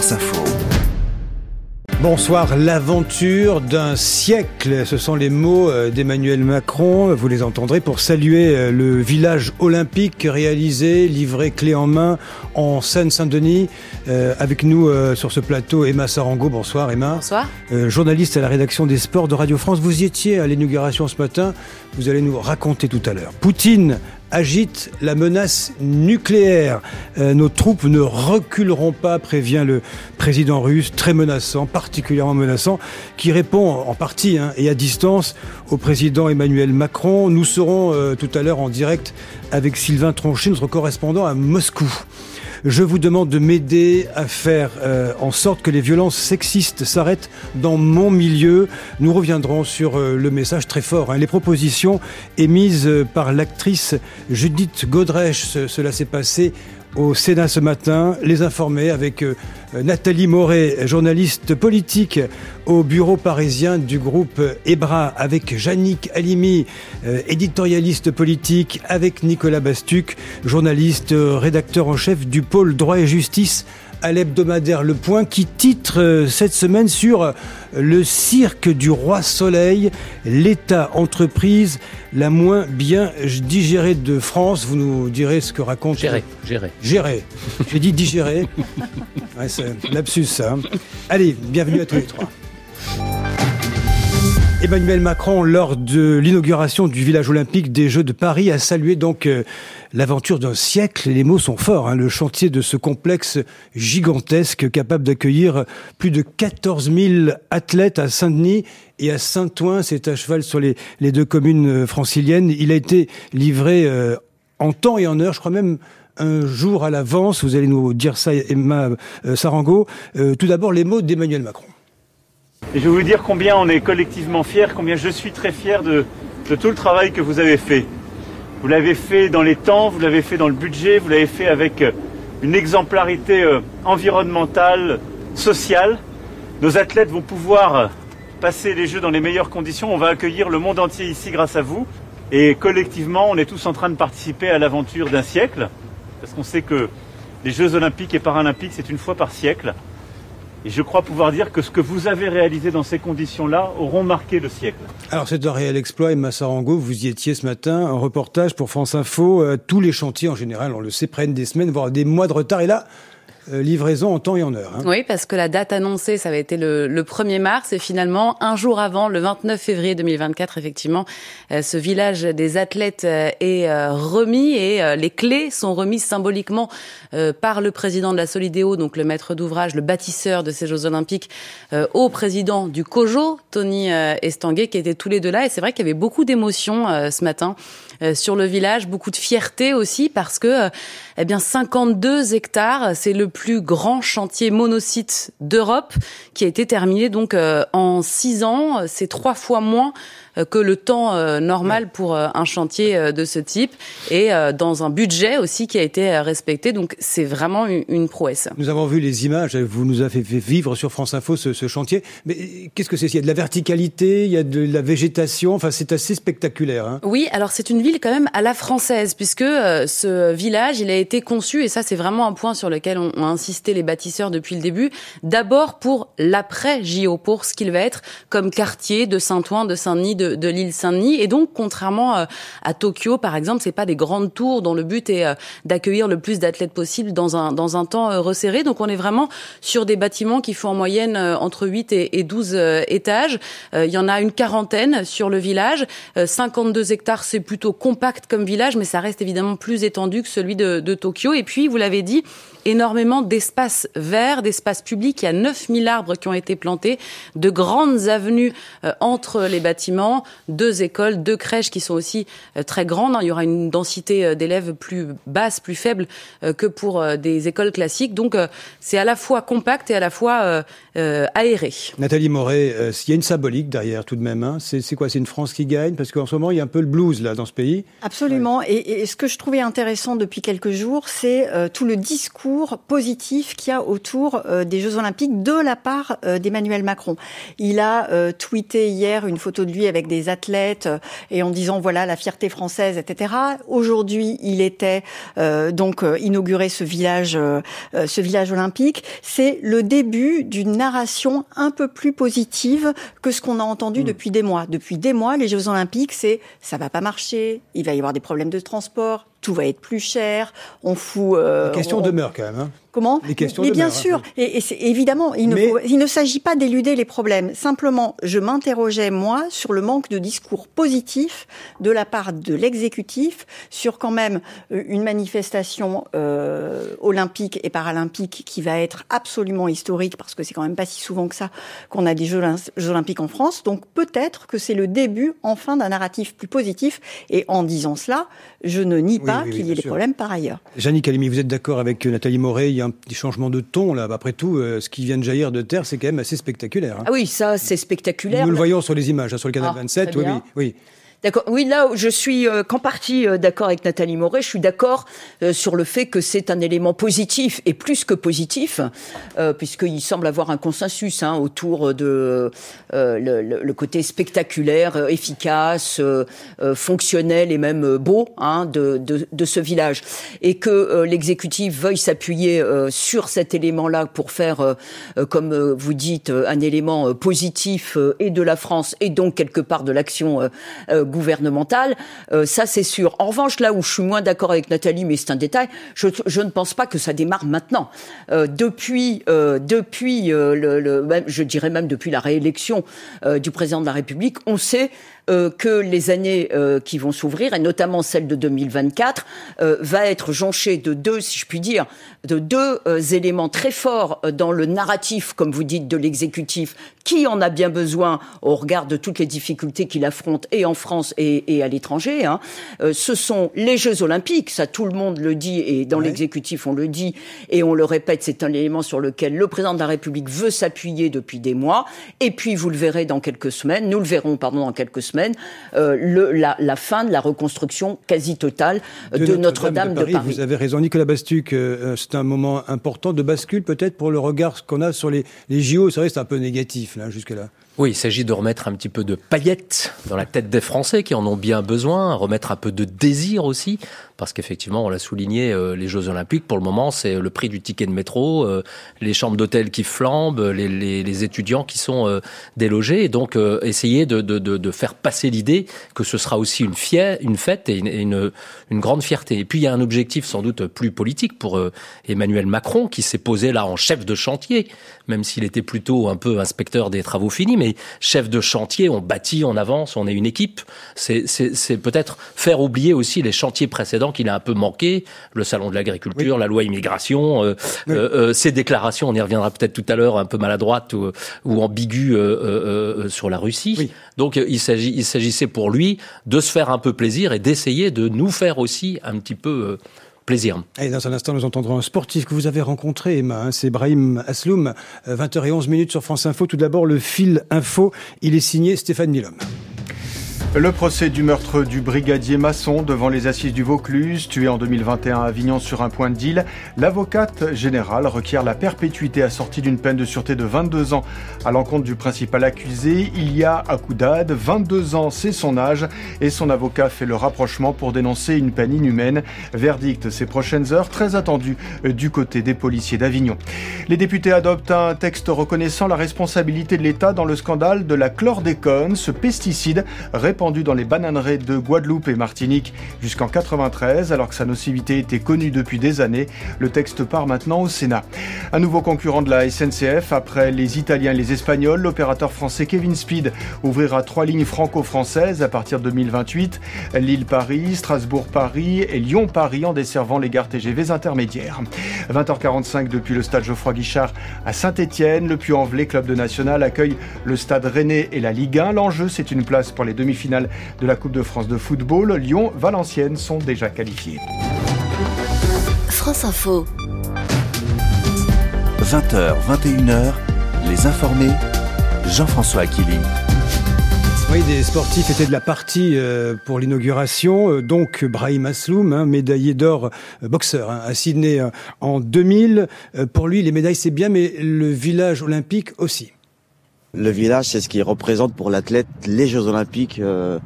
Info. Bonsoir, l'aventure d'un siècle, ce sont les mots euh, d'Emmanuel Macron, vous les entendrez pour saluer euh, le village olympique réalisé, livré clé en main en Seine-Saint-Denis. Euh, avec nous sur ce plateau, Emma Sarango, bonsoir Emma. Bonsoir. journaliste à la rédaction des sports de Radio France, vous y étiez à l'inauguration ce matin, vous allez nous raconter tout à l'heure. Poutine agite la menace nucléaire. Euh, nos troupes ne reculeront pas, prévient le président russe, très menaçant, particulièrement menaçant, qui répond en partie hein, et à distance au président Emmanuel Macron. Nous serons euh, tout à l'heure en direct avec Sylvain Tronchet, notre correspondant à Moscou. Je vous demande de m'aider à faire euh, en sorte que les violences sexistes s'arrêtent dans mon milieu. Nous reviendrons sur euh, le message très fort, hein. les propositions émises euh, par l'actrice Judith Godrèche. cela s'est passé au Sénat ce matin, les informer avec euh, Nathalie Moret, journaliste politique au bureau parisien du groupe EBRA, avec Yannick Halimi, euh, éditorialiste politique, avec Nicolas Bastuc, journaliste, euh, rédacteur en chef du pôle droit et justice à l'hebdomadaire Le Point qui titre euh, cette semaine sur euh, le cirque du roi soleil, l'État entreprise la moins bien digérée de France. Vous nous direz ce que raconte... Gérer, gérer. Gérer. J'ai dit digérer. Ouais, c'est lapsus ça. Hein. Allez, bienvenue à tous les trois. Emmanuel Macron, lors de l'inauguration du village olympique des Jeux de Paris, a salué donc euh, l'aventure d'un siècle. Et les mots sont forts. Hein, le chantier de ce complexe gigantesque, capable d'accueillir plus de 14 000 athlètes à Saint-Denis et à Saint-Ouen, c'est à cheval sur les, deux communes euh, franciliennes. Il a été livré euh, en temps et en heure, je crois même un jour à l'avance. Vous allez nous dire ça, Emma Sarango. tout d'abord, les mots d'Emmanuel Macron. Et je vais vous dire combien on est collectivement fiers, combien je suis très fier de, tout le travail que vous avez fait. Vous l'avez fait dans les temps, vous l'avez fait dans le budget, vous l'avez fait avec euh, une exemplarité euh, environnementale, sociale. Nos athlètes vont pouvoir euh, passer les Jeux dans les meilleures conditions. On va accueillir le monde entier ici grâce à vous. Et collectivement, on est tous en train de participer à l'aventure d'un siècle. Parce qu'on sait que les Jeux olympiques et paralympiques, c'est une fois par siècle. Et je crois pouvoir dire que ce que vous avez réalisé dans ces conditions-là auront marqué le siècle. Alors c'est un réel exploit, Emma Sarango, vous y étiez ce matin, un reportage pour France Info. Euh, tous les chantiers, en général, on le sait, prennent des semaines, voire des mois de retard. Et là, euh, livraison en temps et en heure. Hein. Oui, parce que la date annoncée, ça avait été le, le, 1er mars, et finalement, un jour avant, le 29 février 2024, effectivement, euh, ce village des athlètes euh, est remis, et les clés sont remises symboliquement par le président de la Solidéo, donc le maître d'ouvrage, le bâtisseur de ces Jeux Olympiques, au président du COJO, Tony Estanguet, qui étaient tous les deux là, et c'est vrai qu'il y avait beaucoup d'émotions ce matin sur le village, beaucoup de fierté aussi, parce que, eh bien, 52 hectares, c'est le plus grand chantier monocyte d'Europe qui a été terminé donc euh, en six ans. C'est trois fois moins euh, que le temps euh, normal pour un chantier de ce type et dans un budget aussi qui a été respecté. Donc c'est vraiment une, prouesse. Nous avons vu les images, vous nous avez fait vivre sur France Info ce, ce chantier. Mais qu'est-ce que c'est? Il y a de la verticalité, il y a de la végétation, enfin c'est assez spectaculaire. Hein. Oui, alors c'est une ville quand même à la française puisque ce village, il a été conçu et ça c'est vraiment un point sur lequel on, ont insisté les bâtisseurs depuis le début, d'abord pour l'après JO, pour ce qu'il va être comme quartier de Saint-Ouen, de Saint-Denis, de, de l'île Saint-Denis. Et donc, contrairement euh, à Tokyo, par exemple, c'est pas des grandes tours dont le but est euh, d'accueillir le plus d'athlètes possible dans un, dans un temps euh, resserré. Donc, on est vraiment sur des bâtiments qui font en moyenne entre 8 et, 12 étages. Il y en a une quarantaine sur le village. 52 hectares, c'est plutôt compact comme village, mais ça reste évidemment plus étendu que celui de, Tokyo. Et puis, vous l'avez dit, énormément d'espaces verts, d'espaces publics. Il y a 9000 arbres qui ont été plantés, de grandes avenues entre les bâtiments, deux écoles, deux crèches qui sont aussi euh, très grandes. Il y aura une densité euh, d'élèves plus basse, plus faible que pour des écoles classiques. Donc c'est à la fois compact et à la fois aéré. Nathalie Moret, il y a une symbolique derrière tout de même. Hein. C'est quoi? C'est une France qui gagne? Parce qu'en ce moment, il y a un peu le blues là dans ce pays. Absolument. Et, et, ce que je trouvais intéressant depuis quelques jours, c'est tout le discours positif qu'il y a autour euh, des Jeux Olympiques de la part euh, d'Emmanuel Macron. Il a euh, tweeté hier une photo de lui avec avec des athlètes et en disant voilà la fierté française, etc. Aujourd'hui, il était donc inauguré ce village, ce village olympique. C'est le début d'une narration un peu plus positive que ce qu'on a entendu mm. depuis des mois. Depuis des mois, les Jeux Olympiques, c'est ça va pas marcher, il va y avoir des problèmes de transport, tout va être plus cher, on fout... Euh, La question demeure quand même. Hein. Comment Les questions Mais bien sûr, et, et évidemment, il ne, il ne s'agit pas d'éluder les problèmes. Simplement, je m'interrogeais, moi, sur le manque de discours positif de la part de l'exécutif sur quand même euh, une manifestation euh, olympique et paralympique qui va être absolument historique, parce que c'est quand même pas si souvent que ça qu'on a des Jeux, olympiques en France. Donc peut-être que c'est le début, enfin, d'un narratif plus positif. Et en disant cela, je ne nie pas qu'il y ait des problèmes par ailleurs. Jannick Calimi, vous êtes d'accord avec Nathalie Moret un petit changement de ton là. Après tout, euh, ce qui vient de jaillir de terre, c'est quand même assez spectaculaire. Hein. Ah oui, ça, c'est spectaculaire. Nous le voyons sur les images, hein, sur le canal 27. Oui, oui, oui. D'accord. Oui, là, je suis euh, qu'en partie euh, d'accord avec Nathalie Moret. Je suis d'accord euh, sur le fait que c'est un élément positif et plus que positif, puisqu'il semble avoir un consensus hein, autour de le, côté spectaculaire, efficace, fonctionnel et même beau hein, de, de, de, ce village, et que l'exécutif veuille s'appuyer sur cet élément-là pour faire, comme vous dites, un élément positif et de la France et donc quelque part de l'action gouvernementale, euh, ça c'est sûr. En revanche, là où je suis moins d'accord avec Nathalie, mais c'est un détail, je, je, ne pense pas que ça démarre maintenant. Euh, depuis, euh, depuis le, le, je dirais même depuis la réélection du président de la République, on sait euh, que les années euh, qui vont s'ouvrir, et notamment celle de 2024, euh, va être jonchée de deux, si je puis dire, de deux éléments très forts dans le narratif, comme vous dites, de l'exécutif, qui en a bien besoin au regard de toutes les difficultés qu'il affronte et en France et, à l'étranger. Hein. ce sont les Jeux Olympiques, ça tout le monde le dit, et dans l'exécutif on le dit, et on le répète, c'est un élément sur lequel le président de la République veut s'appuyer depuis des mois. Et puis vous le verrez dans quelques semaines, nous le verrons pardon dans quelques semaines euh, le, la, fin de la reconstruction quasi totale de, Notre-Dame de, Paris. Vous avez raison, Nicolas Bastuc, euh, c'est un moment important de bascule peut-être pour le regard qu'on a sur les, les JO. C'est vrai, c'est un peu négatif là jusque-là. Oui, il s'agit de remettre un petit peu de paillettes dans la tête des Français qui en ont bien besoin, remettre un peu de désir aussi, parce qu'effectivement, on l'a souligné, euh, les Jeux Olympiques, pour le moment, c'est le prix du ticket de métro, euh, les chambres d'hôtel qui flambent, les, les, les, étudiants qui sont euh, délogés, et donc essayer de, de, de, faire passer l'idée que ce sera aussi une, fière, une fête et une, une, grande fierté. Et puis, il y a un objectif sans doute plus politique pour Emmanuel Macron, qui s'est posé là en chef de chantier, même s'il était plutôt un peu inspecteur des travaux finis, mais chef de chantier, on bâtit, on avance, on est une équipe. C'est peut-être faire oublier aussi les chantiers précédents qu'il a un peu manqué, le salon de l'agriculture, la loi immigration, euh, euh, euh, ces déclarations, on y reviendra peut-être tout à l'heure, un peu maladroites ou, ou ambiguës sur la Russie. Donc il s'agissait pour lui de se faire un peu plaisir et d'essayer de nous faire aussi un petit peu plaisir. Et dans un instant, nous entendrons un sportif que vous avez rencontré, Emma. Hein, c'est Brahim Asloum, 20h11 minutes sur France Info. Tout d'abord, le fil info. Il est signé Stéphane Milhomme. Le procès du meurtre du brigadier Masson devant les assises du Vaucluse, tué en 2021 à Avignon sur un point de deal. L'avocate générale requiert la perpétuité assortie d'une peine de sûreté de 22 ans à l'encontre du principal accusé. Il y a Akoudad, 22 ans, c'est son âge, et son avocat fait le rapprochement pour dénoncer une peine inhumaine. Verdict ces prochaines heures, très attendu du côté des policiers d'Avignon. Les députés adoptent un texte reconnaissant la responsabilité de l'État dans le scandale de la chlordécone, ce pesticide répandu dans les bananeraies de Guadeloupe et Martinique jusqu'en 93, alors que sa nocivité était connue depuis des années. Le texte part maintenant au Sénat. Un nouveau concurrent de la SNCF, après les Italiens et les Espagnols, l'opérateur français Kevin Speed ouvrira trois lignes franco-françaises à partir de 2028, Lille-Paris, Strasbourg-Paris et Lyon-Paris en desservant les gares TGV intermédiaires. 20h45 depuis le stade Geoffroy Guichard à Saint-Étienne, le Puy-en-Velay, club de national, accueille le stade Rennais et la Ligue 1. L'enjeu, c'est une place pour les demi-finales de la Coupe de France de football. Lyon, Valenciennes sont déjà qualifiés. France Info. 20h, 21h, les informés, Jean-François Aquili. Oui, des sportifs étaient de la partie euh, pour l'inauguration. Euh, donc, Brahim Asloum, hein, médaillé d'or euh, boxeur hein, à Sydney en 2000. Pour lui, les médailles, c'est bien, mais le village olympique aussi. Le village, c'est ce qui représente pour l'athlète les Jeux Olympiques. Euh,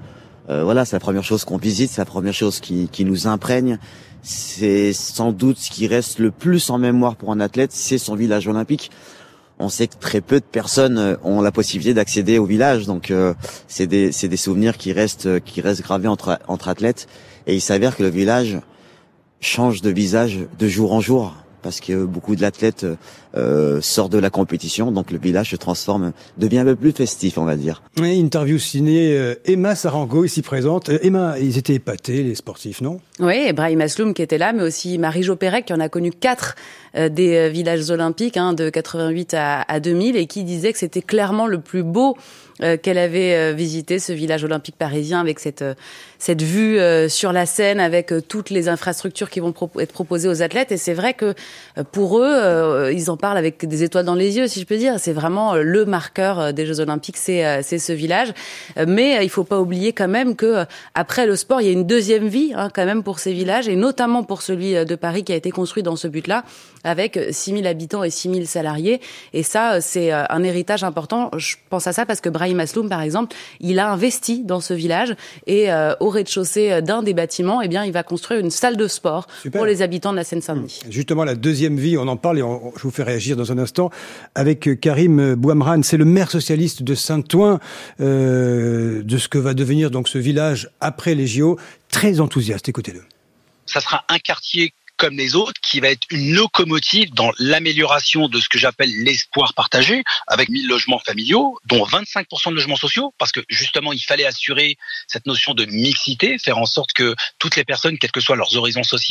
euh, voilà, c'est la première chose qu'on visite, c'est la première chose qui, nous imprègne. C'est sans doute ce qui reste le plus en mémoire pour un athlète, c'est son village olympique. On sait que très peu de personnes euh, ont la possibilité d'accéder au village, donc c'est des, souvenirs qui restent gravés entre athlètes. Et il s'avère que le village change de visage de jour en jour parce que beaucoup de l'athlète euh, sort de la compétition, donc le village se transforme, devient un peu plus festif, on va dire. Oui, interview signée euh, Emma Sarango, ici présente. Euh, Emma, ils étaient épatés, les sportifs, non? Oui, Brahim Asloum qui était là, mais aussi Marie-Jo Pérec, qui en a connu quatre des villages olympiques, hein, de 88 à, à 2000, et qui disait que c'était clairement le plus beau qu'elle avait visité, ce village olympique parisien, avec cette cette vue euh, sur la scène avec euh, toutes les infrastructures qui vont être proposées aux athlètes. Et c'est vrai que euh, pour eux, ils en parlent avec des étoiles dans les yeux, si je peux dire. C'est vraiment le marqueur des Jeux Olympiques, c'est c'est ce village. Mais il faut pas oublier quand même que après le sport, il y a une deuxième vie hein, quand même pour ces villages et notamment pour celui de Paris qui a été construit dans ce but-là avec 6000 habitants et 6000 salariés. Et ça, c'est un héritage important. Je pense à ça parce que Brahim Asloum, par exemple, il a investi dans ce village et au rez-de-chaussée d'un des bâtiments, eh bien, il va construire une salle de sport pour les habitants de la Seine-Saint-Denis. Mmh. Justement, la deuxième vie, on en parle et je vous fais réagir dans un instant avec euh, Karim Bouamran. C'est le maire socialiste de Saint-Ouen, euh, de ce que va devenir donc ce village après les JO. Très enthousiaste, écoutez-le. Ça sera un quartier comme les autres, qui va être une locomotive dans l'amélioration de ce que j'appelle l'espoir partagé, avec 1000 logements familiaux, dont 25% de logements sociaux, parce que justement, il fallait assurer cette notion de mixité, faire en sorte que toutes les personnes, quels que soient leurs horizons sociaux,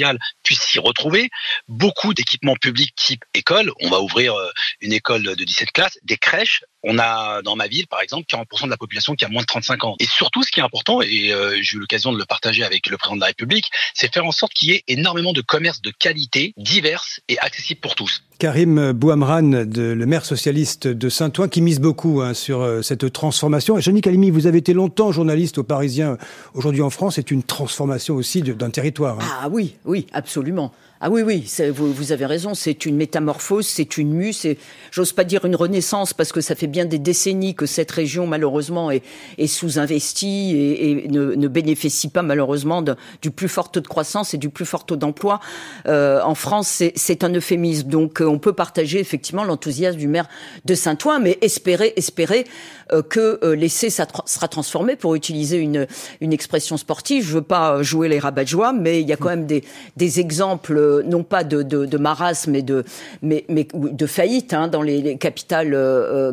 puissent s'y retrouver. Beaucoup d'équipements publics type école, on va ouvrir euh, une école de 17 classes, des crèches, on a dans ma ville, par exemple, 40% de la population qui a moins de 35 ans. Et surtout, ce qui est important, et euh, j'ai eu l'occasion de le partager avec le président de la République, c'est faire en sorte qu'il y ait énormément de commerces de qualité, diverses et accessibles pour tous. Karim Bouamran, le maire socialiste de Saint-Ouen, qui mise beaucoup hein, sur euh, cette transformation. Et Jeannie Calimi, vous avez été longtemps journaliste au Parisien. Aujourd'hui en France, c'est une transformation aussi d'un territoire. Hein. Ah oui, oui, absolument. Ah oui, oui, vous, vous, avez raison, c'est une métamorphose, c'est une mue, c'est, j'ose pas dire une renaissance, parce que ça fait bien des décennies que cette région, malheureusement, est, est sous-investie et, et ne, ne, bénéficie pas, malheureusement, du plus fort taux de croissance et du plus fort taux d'emploi. Euh, en France, c'est un euphémisme. Donc, euh, on peut partager effectivement l'enthousiasme du maire de Saint-Ouen, mais espérer, espérer euh, que euh, l'essai sera transformé, pour utiliser une, une expression sportive. Je veux pas jouer les rabat joie mais il y a quand même des, des exemples non pas de, de, de marasme, mais de, mais, mais de faillite hein, dans les, les capitales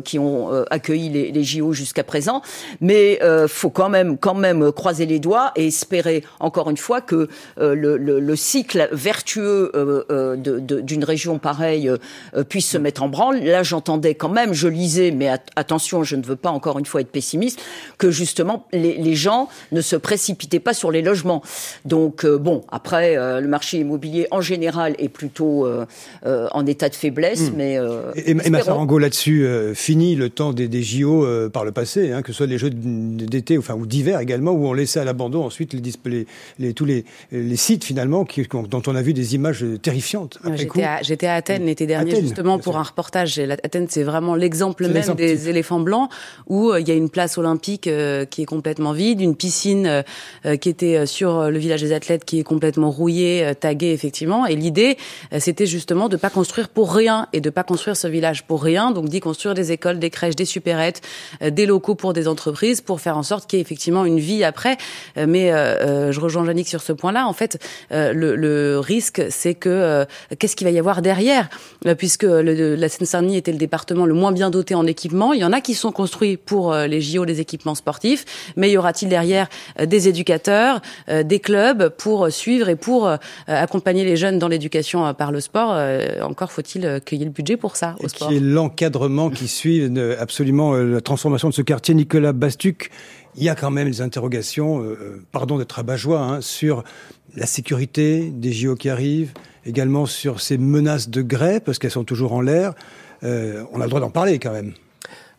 qui ont euh, accueilli les, les JO jusqu'à présent. Mais euh, faut quand même, quand même croiser les doigts et espérer encore une fois que euh, le, le, le, cycle vertueux d'une région pareille puisse se mettre en branle. Là, j'entendais quand même, je lisais, mais attention, je ne veux pas encore une fois être pessimiste, que justement les, les gens ne se précipitaient pas sur les logements. Donc bon, après le marché immobilier en général est plutôt euh, euh, en état de faiblesse. Hmm. Mais euh, et, et Sarango là-dessus fini le temps des, des JO par le passé, hein, que ce soit les Jeux d'été, enfin ou d'hiver également, où on laissait à l'abandon ensuite les, les, les, tous les, les sites finalement qui, dont on a vu des images terrifiantes. J'étais à, à, Athènes l'été dernier justement pour un reportage. Athènes, c'est vraiment l'exemple même des éléphants blancs où il y a une place olympique qui est complètement vide, une piscine qui était sur le village des athlètes qui est complètement rouillée, taguée effectivement et l'idée, euh, c'était justement de pas construire pour rien et de pas construire ce village pour rien. Donc d'y construire des écoles, des crèches, des supérettes, euh, des locaux pour des entreprises, pour faire en sorte qu'il y ait effectivement une vie après. Euh, mais je rejoins Jannick sur ce point-là. En fait, le, le risque, c'est que qu'est-ce qu'il va y avoir derrière? Puisque le, la Seine-Saint-Denis était le département le moins bien doté en équipement. Il y en a qui sont construits pour les JO, les équipements sportifs. Mais y aura-t-il derrière des éducateurs, des clubs pour suivre et pour accompagner les jeunes dans l'éducation euh, par le sport, euh, encore faut-il euh, qu'il y ait le budget pour ça au sport? Qui est l'encadrement qui suit absolument la transformation de ce quartier. Nicolas Bastuc, il y a quand même des interrogations, pardon d'être abat-joie, hein, sur la sécurité des JO qui arrivent, également sur ces menaces de grève, parce qu'elles sont toujours en l'air. on a le droit d'en parler quand même.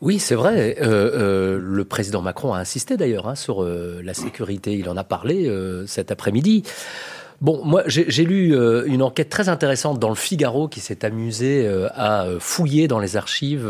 Oui, c'est vrai. Euh, euh, le président Macron a insisté d'ailleurs hein, sur la sécurité. Il en a parlé cet après-midi. Bon, moi, j'ai lu euh, une enquête très intéressante dans le Figaro qui s'est amusé euh, à fouiller dans les archives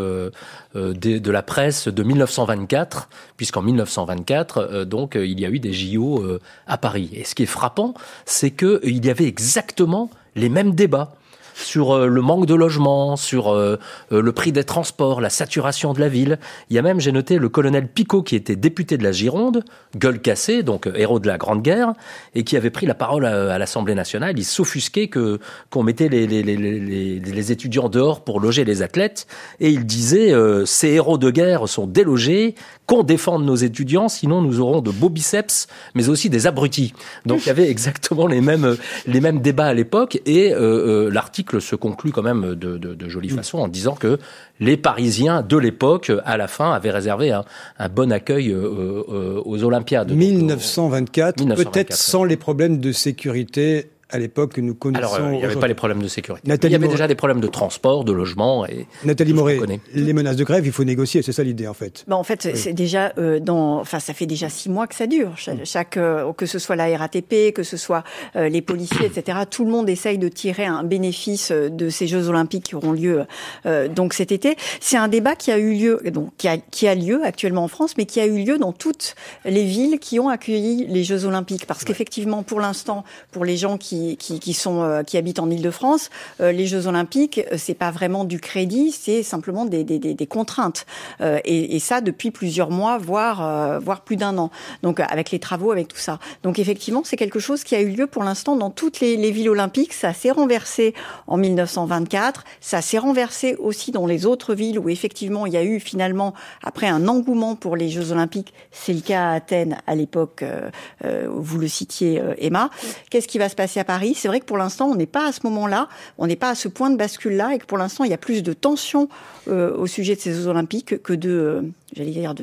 de, de, la presse de 1924, puisqu'en 1924, donc, il y a eu des JO à Paris. Et ce qui est frappant, c'est qu'il y avait exactement les mêmes débats sur euh, le manque de logement, sur euh, euh, le prix des transports, la saturation de la ville. Il y a même, j'ai noté, le colonel Picot qui était député de la Gironde, gueule cassée, donc héros de la Grande Guerre, et qui avait pris la parole à, l'Assemblée nationale. Il s'offusquait que qu'on mettait les, les, les, les, étudiants dehors pour loger les athlètes, et il disait ces héros de guerre sont délogés, qu'on défende nos étudiants, sinon nous aurons de beaux biceps, mais aussi des abrutis. Donc il y avait exactement les mêmes les mêmes débats à l'époque, et l'article se conclut quand même de, de, jolie façon en disant que les Parisiens de l'époque, à la fin, avaient réservé un, bon accueil euh, euh, aux Olympiades. 1924, peut-être sans les problèmes de sécurité à l'époque que nous connaissons. Alors, il n'y avait pas les problèmes de sécurité. il y avait déjà des problèmes de transport, de logement. Et Nathalie Moret, les menaces de grève, il faut négocier, c'est ça l'idée en fait. Bah, en fait, c'est déjà euh, dans, enfin, ça fait déjà six mois que ça dure. Chaque, euh, que ce soit la RATP, que ce soit euh, les policiers, etc. Tout le monde essaye de tirer un bénéfice de ces Jeux Olympiques qui auront lieu donc cet été. C'est un débat qui a eu lieu, donc qui a, qui a lieu actuellement en France, mais qui a eu lieu dans toutes les villes qui ont accueilli les Jeux Olympiques, parce qu'effectivement, pour l'instant, pour les gens qui qui, sont euh, qui habitent en Île-de-France, euh, les Jeux Olympiques, euh, c'est pas vraiment du crédit, c'est simplement des, des, des, contraintes. Et, et, ça depuis plusieurs mois, voire voire plus d'un an. Donc avec les travaux, avec tout ça. Donc effectivement, c'est quelque chose qui a eu lieu pour l'instant dans toutes les, les villes olympiques. Ça s'est renversé en 1924. Ça s'est renversé aussi dans les autres villes où effectivement il y a eu finalement après un engouement pour les Jeux Olympiques. C'est le cas à Athènes à l'époque. Euh, vous le citiez, Emma. Qu'est-ce qui va se passer c'est vrai que pour l'instant, on n'est pas à ce moment-là, on n'est pas à ce point de bascule-là, et que pour l'instant, il y a plus de tension euh, au sujet de ces Jeux Olympiques que de, euh, j'allais dire,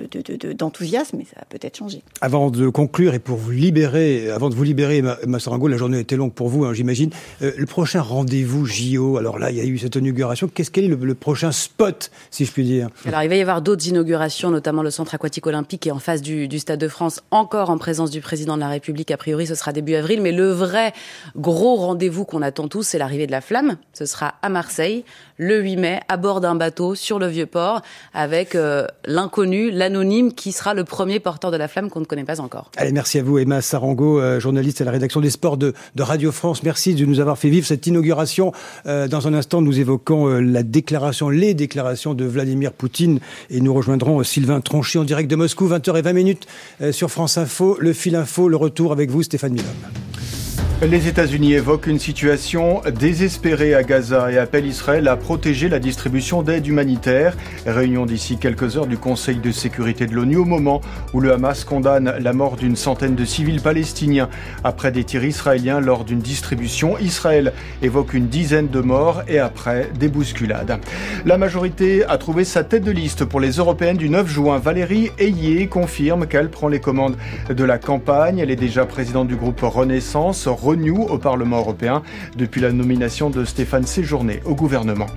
d'enthousiasme, mais ça va peut-être changer. Avant de conclure et pour vous libérer, avant de vous libérer, Massarango, la journée était longue pour vous, hein, j'imagine. Euh, le prochain rendez-vous JO, alors là, il y a eu cette inauguration. Qu'est-ce qu'est le, le, prochain spot, si je puis dire? Alors, il va y avoir d'autres inaugurations, notamment le centre aquatique olympique est en face du, du Stade de France, encore en présence du président de la République. A priori, ce sera début avril, mais le vrai gros rendez-vous qu'on attend tous, c'est l'arrivée de la flamme. Ce sera à Marseille, le 8 mai, à bord d'un bateau sur le Vieux-Port, avec euh, l'inconnu, l'anonyme, qui sera le premier porteur de la flamme qu'on ne connaît pas encore. Allez, merci à vous, Emma Sarango, euh, journaliste à la rédaction des sports de, Radio France. Merci de nous avoir fait vivre cette inauguration. Euh, dans un instant, nous évoquons la déclaration, les déclarations de Vladimir Poutine, et nous rejoindrons Sylvain Tronchy en direct de Moscou, 20h20 minutes sur France Info, le fil info, le retour avec vous, Stéphane Milhomme. Les États-Unis évoquent une situation désespérée à Gaza et appellent Israël à protéger la distribution d'aide humanitaire. Réunion d'ici quelques heures du Conseil de sécurité de l'ONU au moment où le Hamas condamne la mort d'une centaine de civils palestiniens après des tirs israéliens lors d'une distribution. Israël évoque une dizaine de morts et après des bousculades. La majorité a trouvé sa tête de liste pour les européennes du 9 juin. Valérie Ayé confirme qu'elle prend les commandes de la campagne. Elle est déjà présidente du groupe Renaissance Renew au Parlement européen depuis la nomination de Stéphane Séjourné au gouvernement.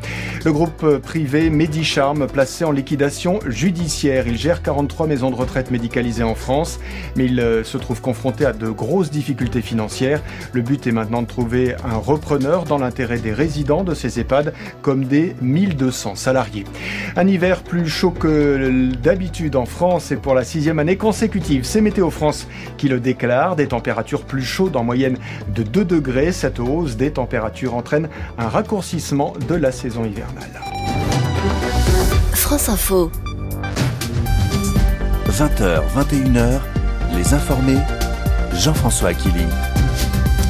Le groupe privé Medicharm placé en liquidation judiciaire. Il gère 43 maisons de retraite médicalisées en France, mais il euh, se trouve confronté à de grosses difficultés financières. Le but est maintenant de trouver un repreneur dans l'intérêt des résidents de ces EHPAD, comme des 1200 salariés. Un hiver plus chaud que d'habitude en France et pour la sixième année consécutive. C'est Météo France qui le déclare. Des températures plus chaudes en moyenne de 2 degrés. Cette hausse des températures entraîne un raccourcissement de la saison hivernale. France Info. 20h, 21h, les informés, Jean-François Aquili.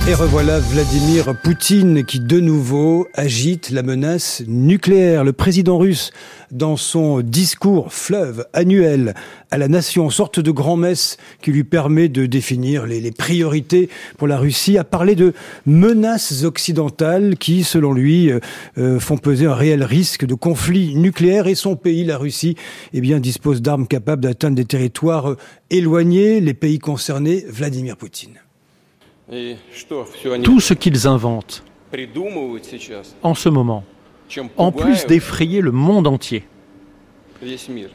Et revoilà Vladimir Poutine qui de nouveau agite la menace nucléaire. Le président russe, dans son discours fleuve annuel à la nation, sorte de grand-messe qui lui permet de définir les, priorités pour la Russie, a parlé de menaces occidentales qui, selon lui, euh, euh, font peser un réel risque de conflit nucléaire et son pays, la Russie, eh bien, dispose d'armes capables d'atteindre des territoires éloignés. Les pays concernés, Vladimir Poutine. Tout ce qu'ils inventent en ce moment, en plus d'effrayer le monde entier,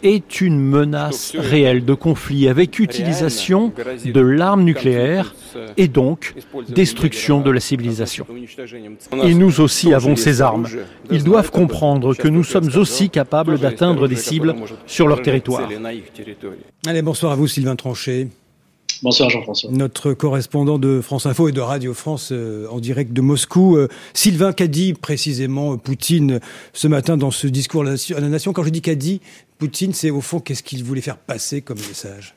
est une menace réelle de conflit avec utilisation de l'arme nucléaire et donc destruction de la civilisation. Et nous aussi avons ces armes. Ils doivent comprendre que nous sommes aussi capables d'atteindre des cibles sur leur territoire. Allez, bonsoir à vous Sylvain Tranchet. Bonsoir Jean-François. Notre correspondant de France Info et de Radio France euh, en direct de Moscou. Euh, Sylvain qu'a dit précisément Poutine ce matin dans ce discours à la nation. Quand je dis qu'a Poutine, c'est au fond qu'est-ce qu'il voulait faire passer comme message?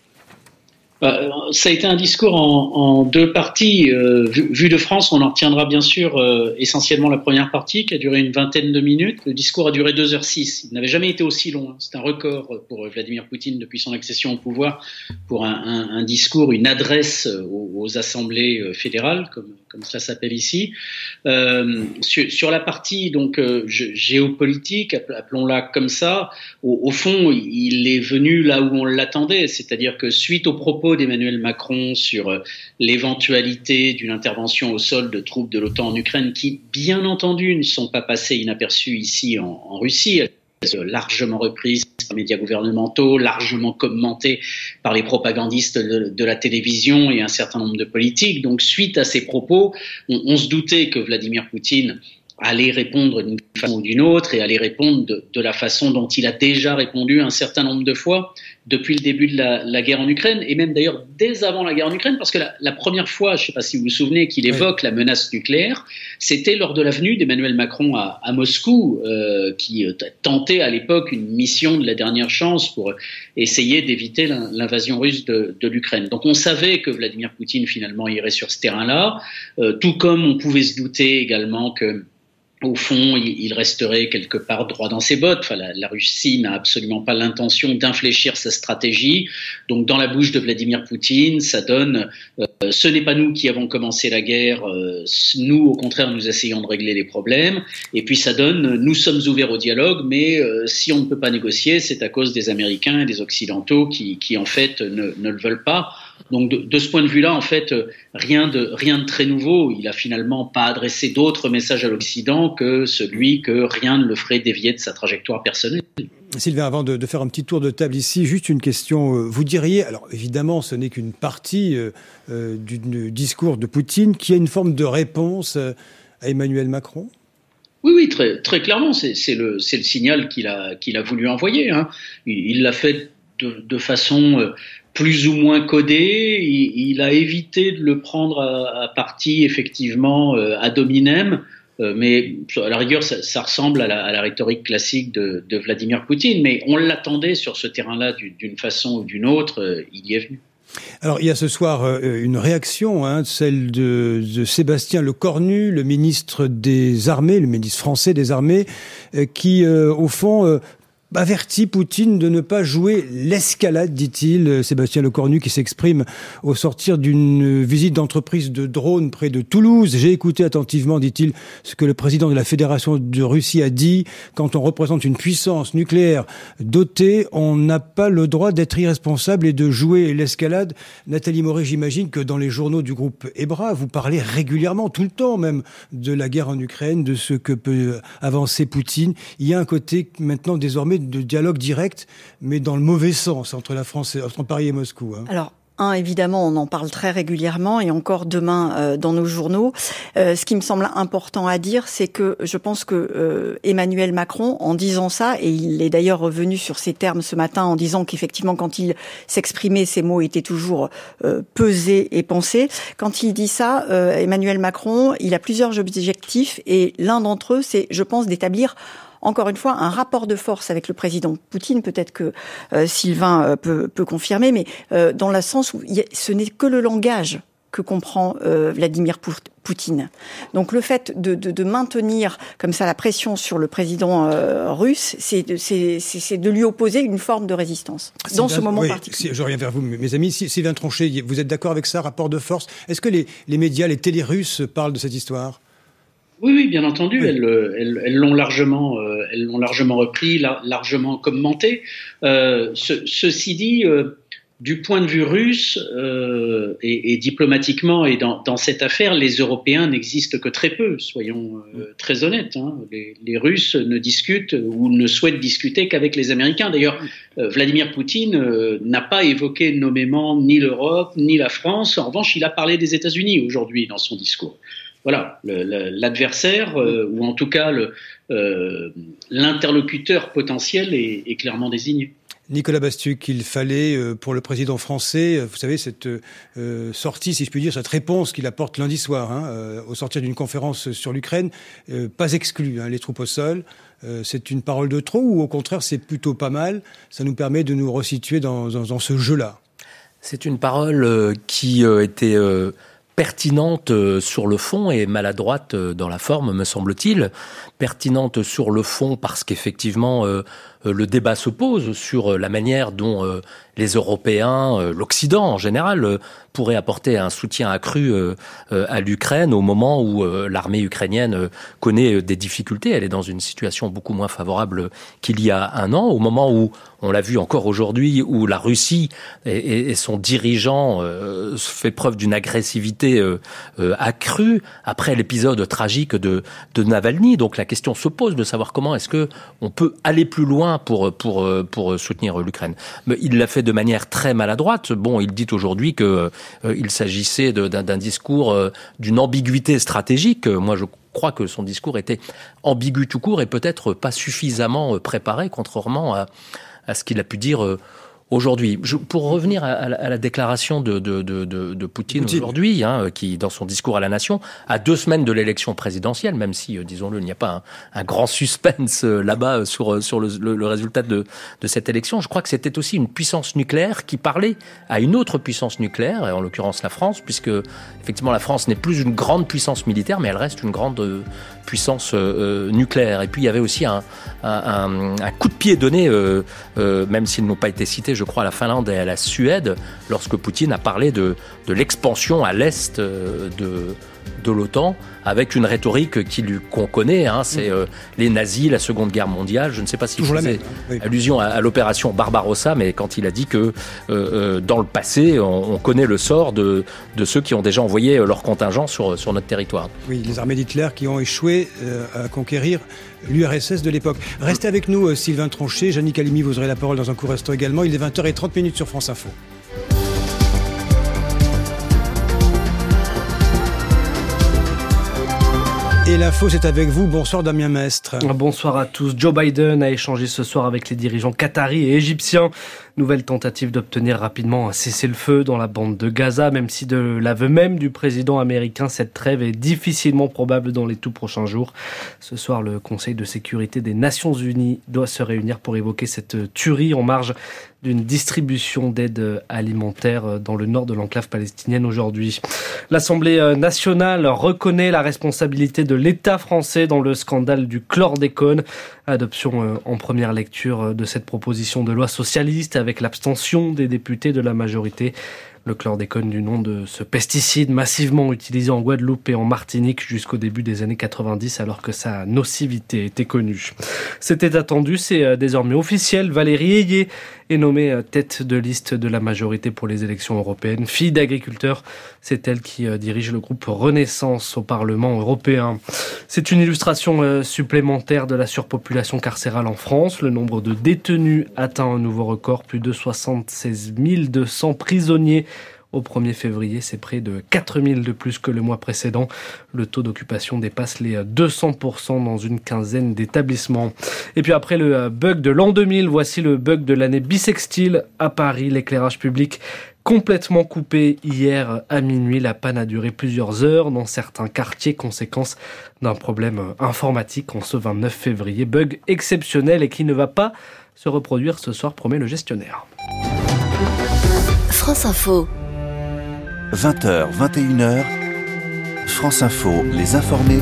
Ça a été un discours en, deux parties. Euh, vu, de France, on en retiendra bien sûr euh, essentiellement la première partie qui a duré une vingtaine de minutes. Le discours a duré 2h06. Il n'avait jamais été aussi long. Hein. C'est un record pour Vladimir Poutine depuis son accession au pouvoir pour un, discours, une adresse aux, aux assemblées euh, fédérales, comme, comme cela s'appelle ici. Euh, sur, la partie donc euh, géopolitique, appelons-la comme ça, au, fond, il est venu là où on l'attendait, c'est-à-dire que suite aux propos d'Emmanuel Macron sur euh, l'éventualité d'une intervention au sol de troupes de l'OTAN en Ukraine, qui bien entendu ne sont pas passées inaperçues ici en, en Russie, largement reprises par les médias gouvernementaux, largement commentées par les propagandistes de, la télévision et un certain nombre de politiques. Donc, suite à ces propos, on se doutait que Vladimir Poutine allait répondre d'une façon ou d'une autre et allait répondre de, de, la façon dont il a déjà répondu un certain nombre de fois depuis le début de la, la guerre en Ukraine, et même d'ailleurs dès avant la guerre en Ukraine, parce que la, la première fois, je ne sais pas si vous vous souvenez, qu'il évoque la menace nucléaire, c'était lors de la venue d'Emmanuel Macron à, à Moscou, euh, qui euh, tentait à l'époque une mission de la dernière chance pour essayer d'éviter l'invasion russe de, de l'Ukraine. Donc on savait que Vladimir Poutine finalement irait sur ce terrain-là, euh, tout comme on pouvait se douter également que au fond, il resterait quelque part droit dans ses bottes. Enfin, la, la Russie n'a absolument pas l'intention d'infléchir sa stratégie. Donc, dans la bouche de Vladimir Poutine, ça donne euh, ce n'est pas nous qui avons commencé la guerre, euh, nous, au contraire, nous essayons de régler les problèmes. Et puis, ça donne nous sommes ouverts au dialogue, mais euh, si on ne peut pas négocier, c'est à cause des Américains et des Occidentaux qui, qui en fait, ne, ne le veulent pas. Donc de, de, ce point de vue-là, en fait, rien de, rien de très nouveau. Il a finalement pas adressé d'autres messages à l'Occident que celui que rien ne le ferait dévier de sa trajectoire personnelle. Sylvain, avant de, de, faire un petit tour de table ici, juste une question. Euh, vous diriez, alors évidemment, ce n'est qu'une partie euh, euh du, du, discours de Poutine, qui a une forme de réponse euh, à Emmanuel Macron? Oui, oui, très, très clairement, c'est le, le signal qu'il a, qu'il a voulu envoyer. Hein. Il l'a fait de, de, façon plus ou moins codé. Il, a évité de le prendre à, à partie effectivement euh, ad hominem, euh, mais à la rigueur, ça, ressemble à la, à rhétorique classique de, Vladimir Poutine. Mais on l'attendait sur ce terrain-là d'une façon ou d'une autre. Euh, il y est venu. Alors il y a ce soir euh, une réaction, hein, celle de, de, Sébastien Lecornu, le ministre des Armées, le ministre français des Armées, euh, qui euh, au fond avertit Poutine de ne pas jouer l'escalade, dit-il. Sébastien Lecornu qui s'exprime au sortir d'une visite d'entreprise de drones près de Toulouse. J'ai écouté attentivement, dit-il, ce que le président de la Fédération de Russie a dit. Quand on représente une puissance nucléaire dotée, on n'a pas le droit d'être irresponsable et de jouer l'escalade. Nathalie Moret, j'imagine que dans les journaux du groupe Ebra, vous parlez régulièrement, tout le temps même, de la guerre en Ukraine, de ce que peut avancer Poutine. Il y a un côté maintenant désormais de dialogue direct, mais dans le mauvais sens entre la France, et, entre Paris et Moscou. Hein. Alors, un, évidemment, on en parle très régulièrement et encore demain euh, dans nos journaux. Euh, ce qui me semble important à dire, c'est que je pense que euh, Emmanuel Macron, en disant ça, et il est d'ailleurs revenu sur ces termes ce matin en disant qu'effectivement, quand il s'exprimait, ces mots étaient toujours euh, pesés et pensés. Quand il dit ça, euh, Emmanuel Macron, il a plusieurs objectifs et l'un d'entre eux, c'est, je pense, d'établir encore une fois, un rapport de force avec le président Poutine. Peut-être que euh, Sylvain euh, peut, peut, confirmer, mais euh, dans le sens où a, ce n'est que le langage que comprend euh, Vladimir Poutine. Donc le fait de, de, de, maintenir comme ça la pression sur le président euh, russe, c'est de, de lui opposer une forme de résistance dans ce moment oui, particulier. Je reviens vers vous, mes amis. Sylvain Tronchet, vous êtes d'accord avec ça, rapport de force? Est-ce que les, les médias, les télé russes parlent de cette histoire? Oui, oui, bien entendu, oui. elles, elles, l'ont largement, euh, elles l'ont largement repris, la, largement commenté. Euh, ce, ceci dit, euh, du point de vue russe euh, et, et, diplomatiquement et dans, dans, cette affaire, les Européens n'existent que très peu, soyons euh, très honnêtes. Hein. Les, les, Russes ne discutent ou ne souhaitent discuter qu'avec les Américains. D'ailleurs, euh, Vladimir Poutine euh, n'a pas évoqué nommément ni l'Europe ni la France. En revanche, il a parlé des États-Unis aujourd'hui dans son discours. Voilà, l'adversaire euh, ou en tout cas l'interlocuteur potentiel est, est clairement désigné. Nicolas Bastuc, il fallait euh, pour le président français, euh, vous savez, cette euh, sortie, si je puis dire, cette réponse qu'il apporte lundi soir, hein, au sortir d'une conférence sur l'Ukraine, pas exclu, hein, les troupes au sol. c'est une parole de trop ou au contraire c'est plutôt pas mal Ça nous permet de nous resituer dans, dans, dans ce jeu-là. C'est une parole qui était pertinente sur le fond et maladroite dans la forme, me semble-t-il. Pertinente sur le fond parce qu'effectivement, euh, le débat se pose sur euh, la manière dont euh, les Européens, l'Occident en général, pourraient apporter un soutien accru à l'Ukraine au moment où l'armée ukrainienne connaît des difficultés. Elle est dans une situation beaucoup moins favorable qu'il y a un an, au moment où, on l'a vu encore aujourd'hui, où la Russie et, son dirigeant fait preuve d'une agressivité accrue après l'épisode tragique de, de Navalny. Donc la question se pose de savoir comment est-ce que on peut aller plus loin pour, pour, pour soutenir l'Ukraine. Mais il l'a fait de manière très maladroite. Bon, il dit aujourd'hui que euh, il s'agissait d'un discours euh, d'une ambiguïté stratégique. Moi, je crois que son discours était ambigu tout court et peut-être pas suffisamment euh, préparé, contrairement à, à ce qu'il a pu dire aujourd'hui. Pour revenir à, la déclaration de, de, de, de Poutine, aujourd'hui, hein, qui, dans son discours à la nation, à deux semaines de l'élection présidentielle, même si, euh, disons-le, il n'y a pas un, un grand suspense euh, là-bas euh, sur, sur le, le, résultat de, de cette élection, je crois que c'était aussi une puissance nucléaire qui parlait à une autre puissance nucléaire, et en l'occurrence la France, puisque effectivement la France n'est plus une grande puissance militaire, mais elle reste une grande puissance nucléaire. Et puis il y avait aussi un, un, un coup de pied donné, euh, même s'ils n'ont pas été cités, je crois, à la Finlande et à la Suède, lorsque Poutine a parlé de, de l'expansion à l'est euh, de, de l'OTAN, avec une rhétorique qu'on connaît, hein, c'est mm. euh, les nazis, la Seconde Guerre mondiale. Je ne sais pas si je faisais allusion à, l'opération Barbarossa, mais quand il a dit que euh, dans le passé, on, connaît le sort de, de, ceux qui ont déjà envoyé leur contingent sur, sur notre territoire. Oui, les armées d'Hitler qui ont échoué à conquérir l'URSS de l'époque. Restez avec nous, euh, Sylvain Tronchet. Jannick Alimi, vous aurez la parole dans un court instant également. Il est 20h30 sur France Info. Et l'info, c'est avec vous. Bonsoir Damien Mestre. Bonsoir à tous. Joe Biden a échangé ce soir avec les dirigeants qataris et égyptiens. Nouvelle tentative d'obtenir rapidement un cessez-le-feu dans la bande de Gaza, même si de l'aveu même du président américain, cette trêve est difficilement probable dans les tout prochains jours. Ce soir, le Conseil de sécurité des Nations Unies doit se réunir pour évoquer cette tuerie en marge d'une distribution d'aide alimentaire dans le nord de l'enclave palestinienne aujourd'hui. L'Assemblée nationale reconnaît la responsabilité de l'État français dans le scandale du chlordécone. Adoption euh, en première lecture de cette proposition de loi socialiste avec l'abstention des députés de la majorité. Le chlordécone du nom de ce pesticide massivement utilisé en Guadeloupe et en Martinique jusqu'au début des années 90 alors que sa nocivité était connue. C'était attendu, c'est euh, désormais officiel. Valérie Ayé est nommée euh, tête de liste de la majorité pour les élections européennes. Fille d'agriculteur, c'est elle qui euh, dirige le groupe Renaissance au Parlement européen. C'est une illustration supplémentaire de la surpopulation carcérale en France. Le nombre de détenus atteint un nouveau record, plus de 76 200 prisonniers au 1er février, c'est près de 4000 de plus que le mois précédent. Le taux d'occupation dépasse les 200% dans une quinzaine d'établissements. Et puis après le bug de l'an 2000, voici le bug de l'année bisextile à Paris. L'éclairage public complètement coupé hier à minuit. La panne a duré plusieurs heures dans certains quartiers, conséquence d'un problème informatique en ce 29 février. Bug exceptionnel et qui ne va pas se reproduire ce soir, promet le gestionnaire. France Info. 20h, 21h, France Info, les informés,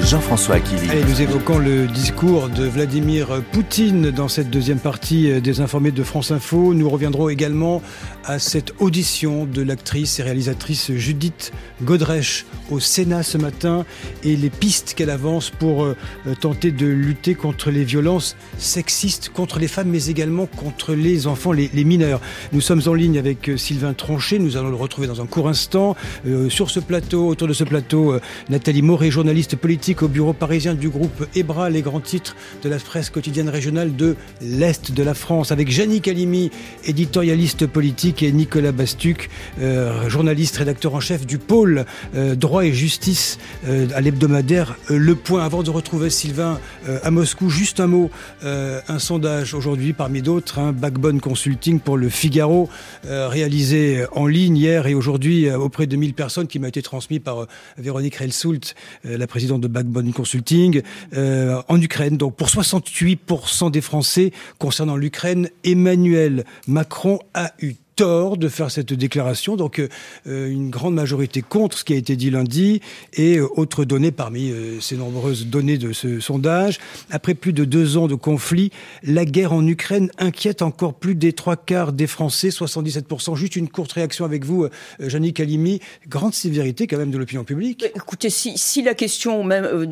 Jean-François Killy. Allez, nous évoquons le discours de Vladimir Poutine dans cette deuxième partie des informés de France Info. Nous reviendrons également à cette audition de l'actrice et réalisatrice Judith Godrèche au Sénat ce matin et les pistes qu'elle avance pour euh, tenter de lutter contre les violences sexistes contre les femmes mais également contre les enfants, les, mineurs. Nous sommes en ligne avec euh, Sylvain Tronchet, nous allons le retrouver dans un court instant. Euh, sur ce plateau, autour de ce plateau, Nathalie Moret, journaliste politique au bureau parisien du groupe EBRA, les grands titres de la presse quotidienne régionale de l'Est de la France, avec Janie Calimi, éditorialiste politique et Nicolas Bastuc, euh, journaliste, rédacteur en chef du pôle euh, droit et justice euh, à l'hebdomadaire Le Point. Avant de retrouver Sylvain à Moscou, juste un mot, un sondage aujourd'hui parmi d'autres, un Backbone Consulting pour le Figaro, réalisé en ligne hier et aujourd'hui auprès de 1000 personnes qui m'a été transmis par Véronique Relsoult, la présidente de Backbone Consulting, en Ukraine. Donc pour 68% des Français concernant l'Ukraine, Emmanuel Macron a eu tort de faire cette déclaration. Donc euh, euh, une grande majorité contre ce qui a été dit lundi et euh, autre donnée parmi ces nombreuses données de ce sondage. Après plus de deux ans de conflit, la guerre en Ukraine inquiète encore plus des trois quarts des Français, 77%. Juste une courte réaction avec vous, Jeannie Calimi. Grande sévérité quand même de l'opinion publique. Écoutez, si, la question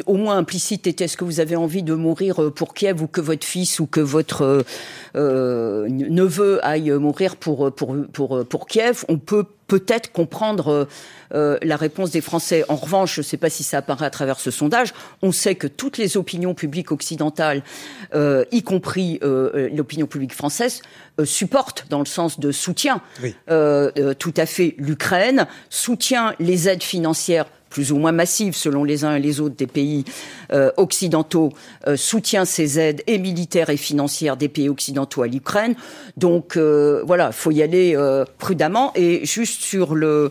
au moins implicite était est-ce que vous avez envie de mourir pour Kiev ou que votre fils ou que votre neveu aille mourir pour, pour pour, euh, pour, Kiev, on peut peut-être comprendre euh, euh, la réponse des Français. En revanche, je ne sais pas si ça apparaît à travers ce sondage, on sait que toutes les opinions publiques occidentales, y compris l'opinion publique française, supportent dans le sens de soutien tout à fait l'Ukraine, soutient les aides financières plus ou moins massive selon les uns et les autres des pays euh, occidentaux, euh, soutient ces aides et militaires et financières des pays occidentaux à l'Ukraine. Donc euh, voilà, faut y aller prudemment. Et juste sur le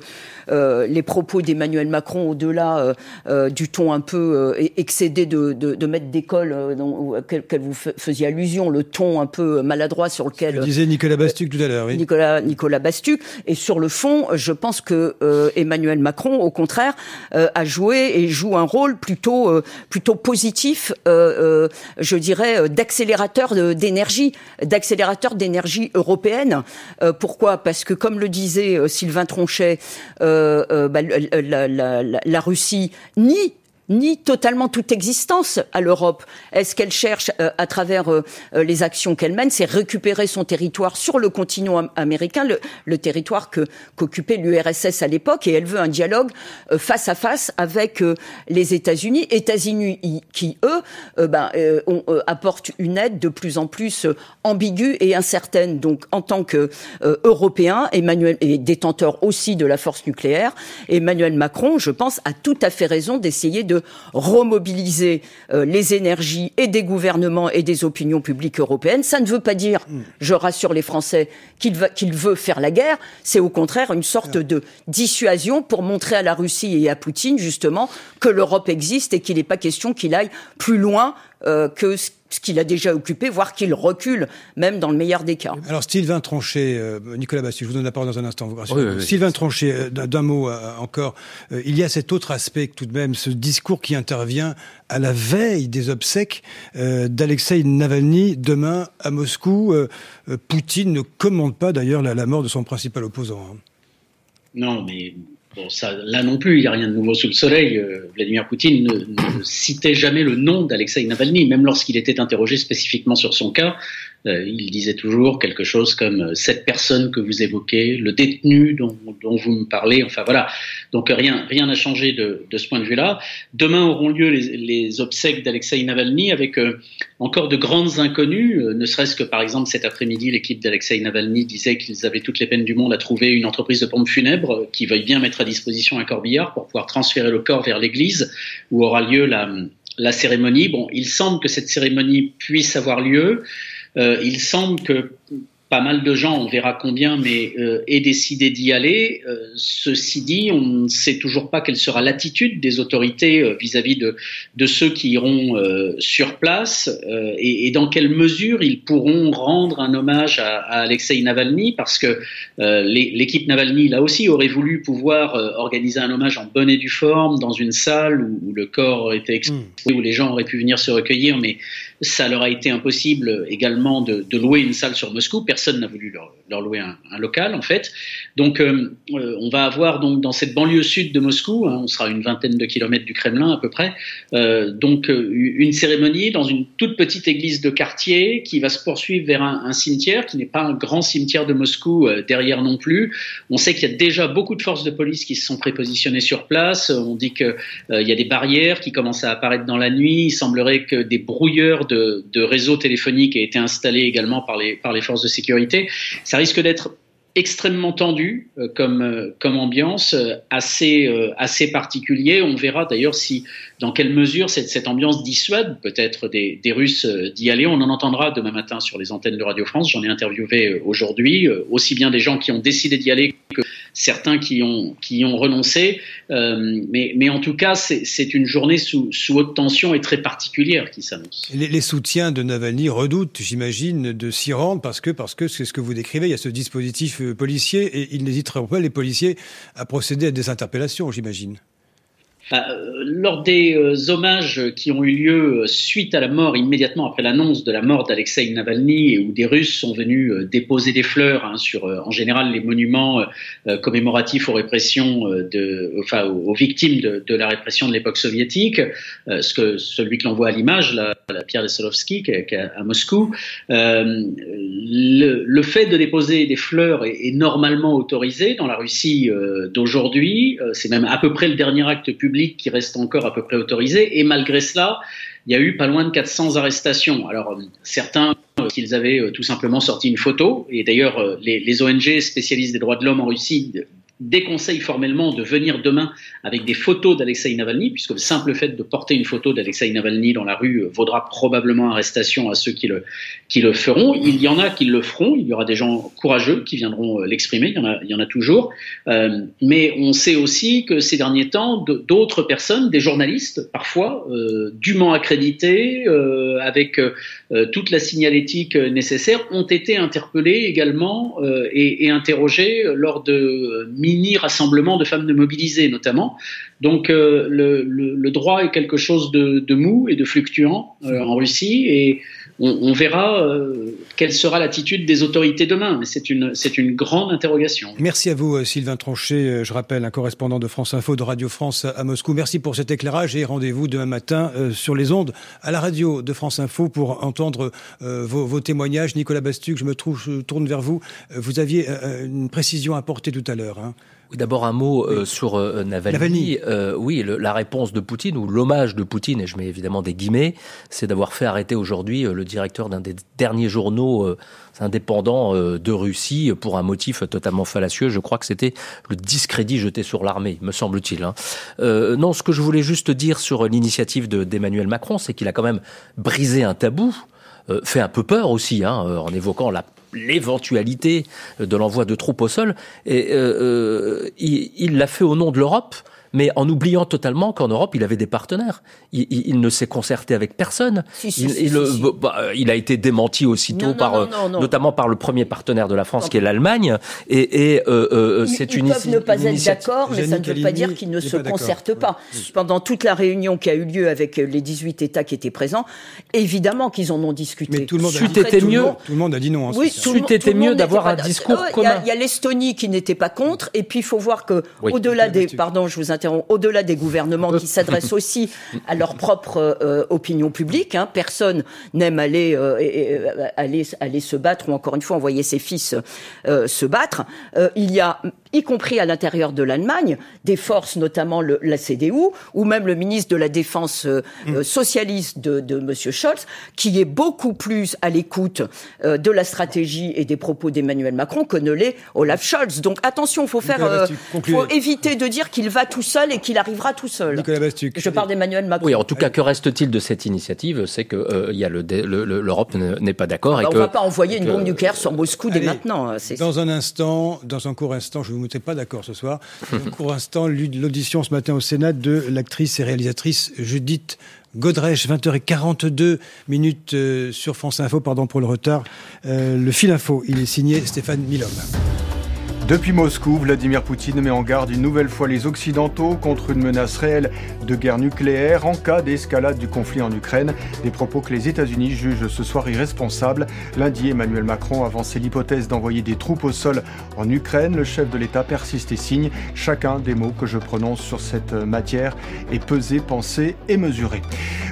euh, les propos d'Emmanuel Macron au-delà euh, euh, du ton un peu excédé de, de, de maître d'école auquel vous faisiez allusion, le ton un peu maladroit sur lequel... disait Nicolas Bastuc tout à l'heure, oui. Nicolas, Nicolas Bastuc. Et sur le fond, je pense que Emmanuel Macron, au contraire, a joué et joue un rôle plutôt, plutôt positif, je dirais, d'accélérateur d'énergie, d'accélérateur d'énergie européenne. pourquoi? Parce que, comme le disait Sylvain Tronchet, euh, euh, bah, la, Russie nie ni totalement toute existence à l'Europe. Est-ce qu'elle cherche, euh, à travers euh, euh, les actions qu'elle mène, c'est récupérer son territoire sur le continent américain, le, territoire que qu'occupait l'URSS à l'époque, et elle veut un dialogue face à face avec les États-Unis, États-Unis qui eux ben, on, apportent une aide de plus en plus ambiguë et incertaine. Donc, en tant que Européen, Emmanuel et détenteur aussi de la force nucléaire, Emmanuel Macron, je pense, a tout à fait raison d'essayer de de remobiliser euh, les énergies et des gouvernements et des opinions publiques européennes. Ça ne veut pas dire, mm. je rassure les Français, qu'il qu'il veut faire la guerre. C'est au contraire une sorte de dissuasion pour montrer à la Russie et à Poutine, justement, que l'Europe existe et qu'il n'est pas question qu'il aille plus loin euh, que ce ce qu'il a déjà occupé, voire qu'il recule, même dans le meilleur des cas. Alors Sylvain Tronchet, euh, Nicolas Bassi, je vous donne la parole dans un instant. Vous Sylvain Tronchet, euh, d'un mot euh, encore, il y a cet autre aspect tout de même, ce discours qui intervient à la veille des obsèques d'Alexei Navalny demain à Moscou. Poutine ne commande pas d'ailleurs la, mort de son principal opposant. Hein. Non, mais Bon, ça, là non plus, il n'y a rien de nouveau sous le soleil. Euh, Vladimir Poutine ne, citait jamais le nom d'Alexei Navalny, même lorsqu'il était interrogé spécifiquement sur son cas. Euh, il disait toujours quelque chose comme euh, cette personne que vous évoquez, le détenu dont, dont vous me parlez. Enfin voilà. Donc rien, rien n'a changé de, de, ce point de vue-là. Demain auront lieu les, les obsèques d'Alexei Navalny avec encore de grandes inconnues. ne serait-ce que par exemple cet après-midi, l'équipe d'Alexei Navalny disait qu'ils avaient toutes les peines du monde à trouver une entreprise de pompes funèbres qui veuille bien mettre à disposition un corbillard pour pouvoir transférer le corps vers l'église où aura lieu la, la cérémonie. Bon, il semble que cette cérémonie puisse avoir lieu. Euh, il semble que pas mal de gens, on verra combien, mais euh, aient décidé d'y aller. Euh, ceci dit, on ne sait toujours pas quelle sera l'attitude des autorités euh, vis-à-vis de, de ceux qui iront sur place et, et, dans quelle mesure ils pourront rendre un hommage à, à Alexei Navalny, parce que l'équipe Navalny, là aussi, aurait voulu pouvoir organiser un hommage en bonne et due forme dans une salle où, le corps était exposé, mmh. où les gens auraient pu venir se recueillir, mais ça leur a été impossible également de, louer une salle sur Moscou. Personne n'a voulu leur, louer un, local, en fait. Donc, euh, euh, on va avoir donc dans cette banlieue sud de Moscou, hein, on sera une vingtaine de kilomètres du Kremlin à peu près, euh, donc une cérémonie dans une toute petite église de quartier qui va se poursuivre vers un, cimetière qui n'est pas un grand cimetière de Moscou derrière non plus. On sait qu'il y a déjà beaucoup de forces de police qui se sont prépositionnées sur place. On dit qu'il y a des barrières qui commencent à apparaître dans la nuit. Il semblerait que des brouilleurs de de, réseaux téléphoniques a été installé également par les, par les forces de sécurité. Ça risque d'être extrêmement tendu euh, comme, euh, comme ambiance, euh, assez, assez particulier. On verra d'ailleurs si, dans quelle mesure cette, cette ambiance dissuade peut-être des, des Russes d'y aller. On en entendra demain matin sur les antennes de Radio France. J'en ai interviewé aujourd'hui, aussi bien des gens qui ont décidé d'y aller que certains qui ont, qui ont renoncé. Euh, mais, mais en tout cas, c'est une journée sous, sous, haute tension et très particulière qui s'annonce. Les, les, soutiens de Navalny redoutent, j'imagine, de s'y rendre parce que parce que c'est ce que vous décrivez. Il y a ce dispositif euh, policier et ils n'hésiteront pas, les policiers, à procéder à des interpellations, j'imagine. Euh, lors des euh, hommages qui ont eu lieu euh, suite à la mort, immédiatement après l'annonce de la mort d'Alexei Navalny, où des Russes sont venus déposer des fleurs hein, sur, en général, les monuments commémoratifs aux répressions, de, enfin, aux, victimes de, la répression de l'époque soviétique, ce que celui que l'on voit à l'image, la, la, pierre de Solovski, à Moscou, le, le, fait de déposer des fleurs est, est normalement autorisé dans la Russie d'aujourd'hui. C'est même à peu près le dernier acte public qui reste encore à peu près autorisé. Et malgré cela, il y a eu pas loin de 400 arrestations. Alors euh, certains euh, qu'ils avaient euh, tout simplement sorti une photo, et d'ailleurs les, les, ONG spécialistes des droits de l'homme en Russie déconseille formellement de venir demain avec des photos d'Alexei Navalny, puisque le simple fait de porter une photo d'Alexei Navalny dans la rue vaudra probablement arrestation à ceux qui le, qui le feront. Il y en a qui le feront, il y aura des gens courageux qui viendront euh, l'exprimer, il, y en a, toujours. Euh, mais on sait aussi que ces derniers temps, d'autres personnes, des journalistes parfois, euh, dûment accrédités, euh, avec euh, toute la signalétique nécessaire, ont été interpellés également et, et interrogés lors de mini-rassemblements de femmes de mobilisées notamment. Donc euh, le, le, le, droit est quelque chose de, de mou et de fluctuant euh, en Russie et on, verra euh, quelle sera l'attitude des autorités demain. Mais c'est une, c'est une grande interrogation. Merci à vous Sylvain Tronchet, je rappelle un correspondant de France Info de Radio France à Moscou. Merci pour cet éclairage et rendez-vous demain matin sur les ondes à la radio de France Info pour entendre vos, vos témoignages. Nicolas Bastuc, je me tourne vers vous. Vous aviez une précision à apporter tout à l'heure. Hein. D'abord un mot euh, sur euh, Navalny. Navalny. Euh, oui, le, la réponse de Poutine ou l'hommage de Poutine, et je mets évidemment des guillemets, c'est d'avoir fait arrêter aujourd'hui euh, le directeur d'un des derniers journaux euh, indépendants de Russie pour un motif totalement fallacieux. Je crois que c'était le discrédit jeté sur l'armée, me semble-t-il. Hein. non, ce que je voulais juste dire sur l'initiative d'Emmanuel Macron, c'est qu'il a quand même brisé un tabou fait un peu peur aussi, hein, en évoquant la l'éventualité de l'envoi de troupes au sol. Et euh, euh il l'a fait au nom de l'Europe mais en oubliant totalement qu'en Europe, il avait des partenaires. Il, il, il ne s'est concerté avec personne. Si, si, il, si, bah, il, a été démenti aussitôt non, par, non, non, notamment par le premier partenaire de la France, qui est l'Allemagne. Et, et euh, euh, c'est une Ils peuvent ne pas être d'accord, mais ça ne veut pas dire qu'ils ne se concertent pas. Pendant toute la réunion qui a eu lieu avec les 18 États qui étaient présents, évidemment qu'ils en ont discuté. Mais tout le monde a dit, tout mieux. Le monde, tout le monde a dit non. Oui, tout été mieux d'avoir un discours commun. Il y a, a l'Estonie qui n'était pas contre, et puis il faut voir que au-delà des, pardon, je vous interromps, au-delà des gouvernements qui s'adressent aussi à leur propre euh, opinion publique. Hein. Personne n'aime aller, euh, aller, aller se battre ou encore une fois envoyer ses fils euh, se battre. Il y a y compris à l'intérieur de l'Allemagne, des forces, notamment le, la CDU, ou même le ministre de la Défense mmh. socialiste de, de M. Scholz, qui est beaucoup plus à l'écoute de la stratégie et des propos d'Emmanuel Macron que ne l'est Olaf Scholz. Donc attention, faut faire, faut éviter de dire qu'il va tout seul et qu'il arrivera tout seul. Nicolas Bastuc. Je parle d'Emmanuel Macron. Oui, en tout cas, que reste-t-il de cette initiative? C'est que euh, il y a le, l'Europe n'est pas d'accord. Ah bah, on ne va pas envoyer une bombe nucléaire sur Moscou dès maintenant. Hein, dans un instant, dans un court instant, je ne vous mettrai pas d'accord ce soir. Dans un court instant, l'audition ce matin au Sénat de l'actrice et réalisatrice Judith Godrèche, 20h42 minutes euh, sur France Info, pardon pour le retard. Euh, le fil info, il est signé Stéphane Milom. Depuis Moscou, Vladimir Poutine met en garde une nouvelle fois les Occidentaux contre une menace réelle de guerre nucléaire en cas d'escalade du conflit en Ukraine. Des propos que les États-Unis jugent ce soir irresponsables. Lundi, Emmanuel Macron avançait l'hypothèse d'envoyer des troupes au sol en Ukraine. Le chef de l'État persiste et signe. Chacun des mots que je prononce sur cette matière est pesé, pensé et mesuré.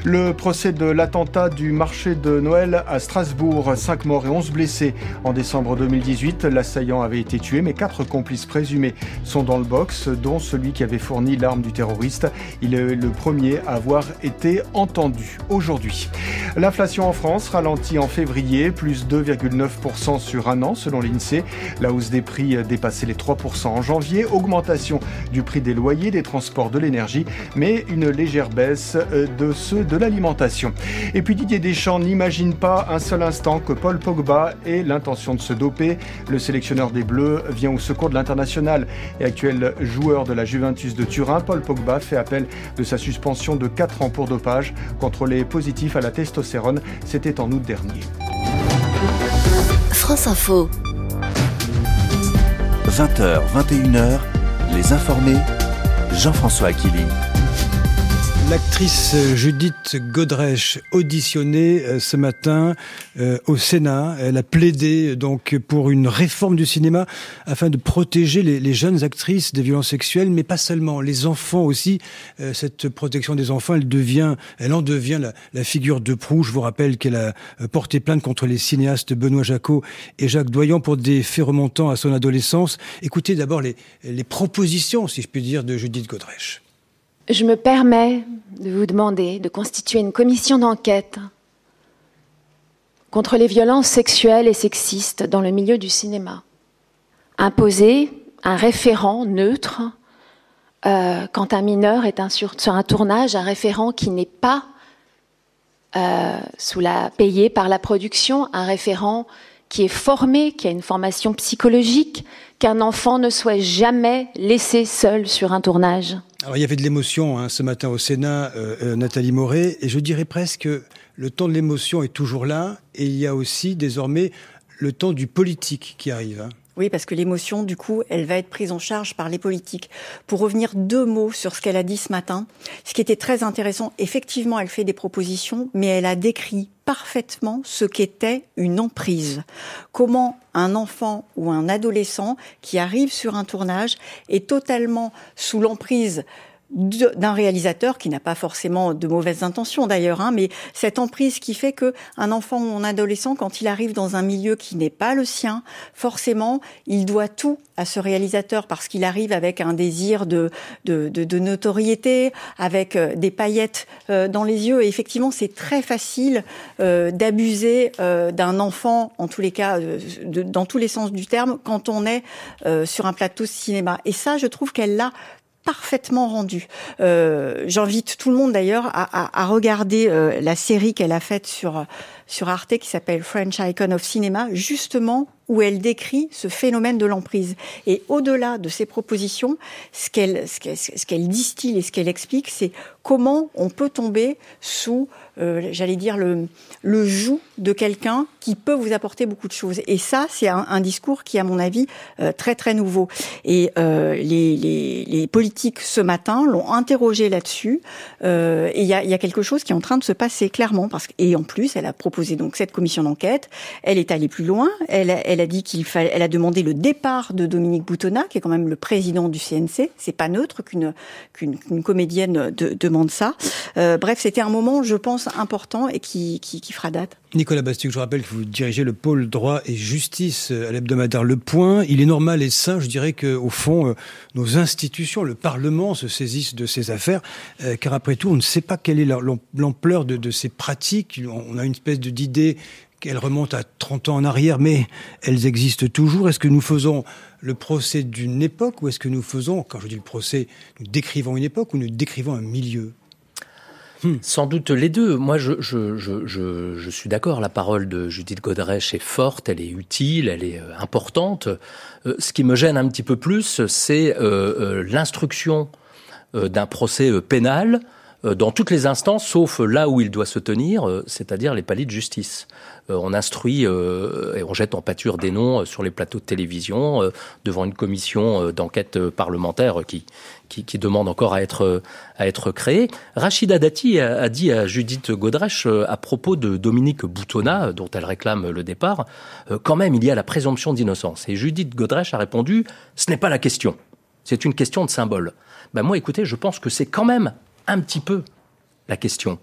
Le procès de l'attentat du marché de Noël à Strasbourg, 5 morts et 11 blessés en décembre 2018. L'assaillant avait été tué, quatre complices présumés sont dans le box, dont celui qui avait fourni l'arme du terroriste. Il est le premier à avoir été entendu aujourd'hui. L'inflation en France ralentit en février, plus 2,9% sur un an selon l'INSEE. La hausse des prix dépassait les 3% en janvier. Augmentation du prix des loyers, des transports, de l'énergie, mais une légère baisse de ceux de l'alimentation. Et puis Didier Deschamps n'imagine pas un seul instant que Paul Pogba ait l'intention de se doper. Le sélectionneur des Bleus vient au secours de l'international et actuel joueur de la Juventus de Turin, Paul Pogba fait appel de sa suspension de 4 ans pour dopage, contrôlé positif à la testostérone. C'était en août dernier. France Info. 20h, 21h, les informés, Jean-François Aquili. L'actrice Judith Godrèche, auditionnée euh, ce matin euh, au Sénat, elle a plaidé donc pour une réforme du cinéma afin de protéger les, jeunes actrices des violences sexuelles, mais pas seulement, les enfants aussi. Euh, cette protection des enfants, elle devient, elle en devient la, figure de proue. Je vous rappelle qu'elle a porté plainte contre les cinéastes Benoît Jacot et Jacques Doyon pour des faits remontant à son adolescence. Écoutez d'abord les, les propositions, si je puis dire, de Judith Godrèche. Je me permets de vous demander de constituer une commission d'enquête contre les violences sexuelles et sexistes dans le milieu du cinéma. Imposer un référent neutre euh, quand un mineur est sur, un tournage, un référent qui n'est pas euh, sous la, payé par la production, un référent qui est formé, qui a une formation psychologique, qu'un enfant ne soit jamais laissé seul sur un tournage. Alors, il y avait de l'émotion hein, ce matin au Sénat, euh, euh, Nathalie Moret, et je dirais presque que le temps de l'émotion est toujours là, et il y a aussi désormais le temps du politique qui arrive. Hein. Oui, parce que l'émotion, du coup, elle va être prise en charge par les politiques. Pour revenir deux mots sur ce qu'elle a dit ce matin, ce qui était très intéressant, effectivement, elle fait des propositions, mais elle a décrit parfaitement ce qu'était une emprise. Comment un enfant ou un adolescent qui arrive sur un tournage est totalement sous l'emprise d'un réalisateur qui n'a pas forcément de mauvaises intentions d'ailleurs, hein, mais cette emprise qui fait que un enfant ou un adolescent, quand il arrive dans un milieu qui n'est pas le sien, forcément, il doit tout à ce réalisateur parce qu'il arrive avec un désir de, de, de, notoriété, avec euh, des paillettes euh, dans les yeux. Et effectivement, c'est très facile euh, d'abuser d'un enfant, en tous les cas, dans tous les sens du terme, quand on est sur un plateau cinéma. Et ça, je trouve qu'elle l'a parfaitement rendu. Euh, J'invite tout le monde d'ailleurs à, regarder euh, la série qu'elle a faite sur sur Arte qui s'appelle French Icon of Cinema, justement où elle décrit ce phénomène de l'emprise. Et au-delà de ses propositions, ce qu'elle distille et ce qu'elle explique, c'est comment on peut tomber sous, euh, j'allais dire, le, le joug de quelqu'un qui peut vous apporter beaucoup de choses. Et ça, c'est un, discours qui, à mon avis, euh, très très nouveau. Et euh, les, politiques ce matin l'ont interrogé là-dessus. Euh, et il y a, quelque chose qui est en train de se passer clairement. Parce et en plus, elle a proposé donc cette commission d'enquête. Elle est allée plus loin. Elle, a dit qu'il fallait, elle a demandé le départ de Dominique Boutonnat, qui est quand même le président du CNC. C'est pas neutre qu'une qu'une comédienne de, demande ça. Euh, bref, c'était un moment, je pense, important et qui, qui fera date. Nicolas Bastuc, je rappelle que vous dirigez le pôle droit et justice à l'hebdomadaire Le Point. Il est normal et sain, je dirais, qu'au fond, euh, nos institutions, le Parlement se saisissent de ces affaires, euh, car après tout, on ne sait pas quelle est l'ampleur de, de ces pratiques. On a une espèce d'idée qu'elles remontent à 30 ans en arrière, mais elles existent toujours. Est-ce que nous faisons le procès d'une époque ou est-ce que nous faisons, quand je dis le procès, nous décrivons une époque ou nous décrivons un milieu? Hmm. Sans doute les deux. Moi, je, suis d'accord. La parole de Judith Godrèche est forte, elle est utile, elle est euh, importante. Euh, ce qui me gêne un petit peu plus, c'est euh, l'instruction d'un procès pénal dans toutes les instances, sauf là où il doit se tenir, c'est-à-dire les paliers de justice. on instruit et on jette en pâture des noms sur les plateaux de télévision devant une commission d'enquête parlementaire qui, qui, demande encore à être, à être créé. Rachida Dati a, dit à Judith Godrèche euh, à propos de Dominique Boutonnat, dont elle réclame le départ, euh, quand même il y a la présomption d'innocence. Et Judith Godrèche a répondu, ce n'est pas la question, c'est une question de symbole. Ben moi écoutez, je pense que c'est quand même un petit peu la question.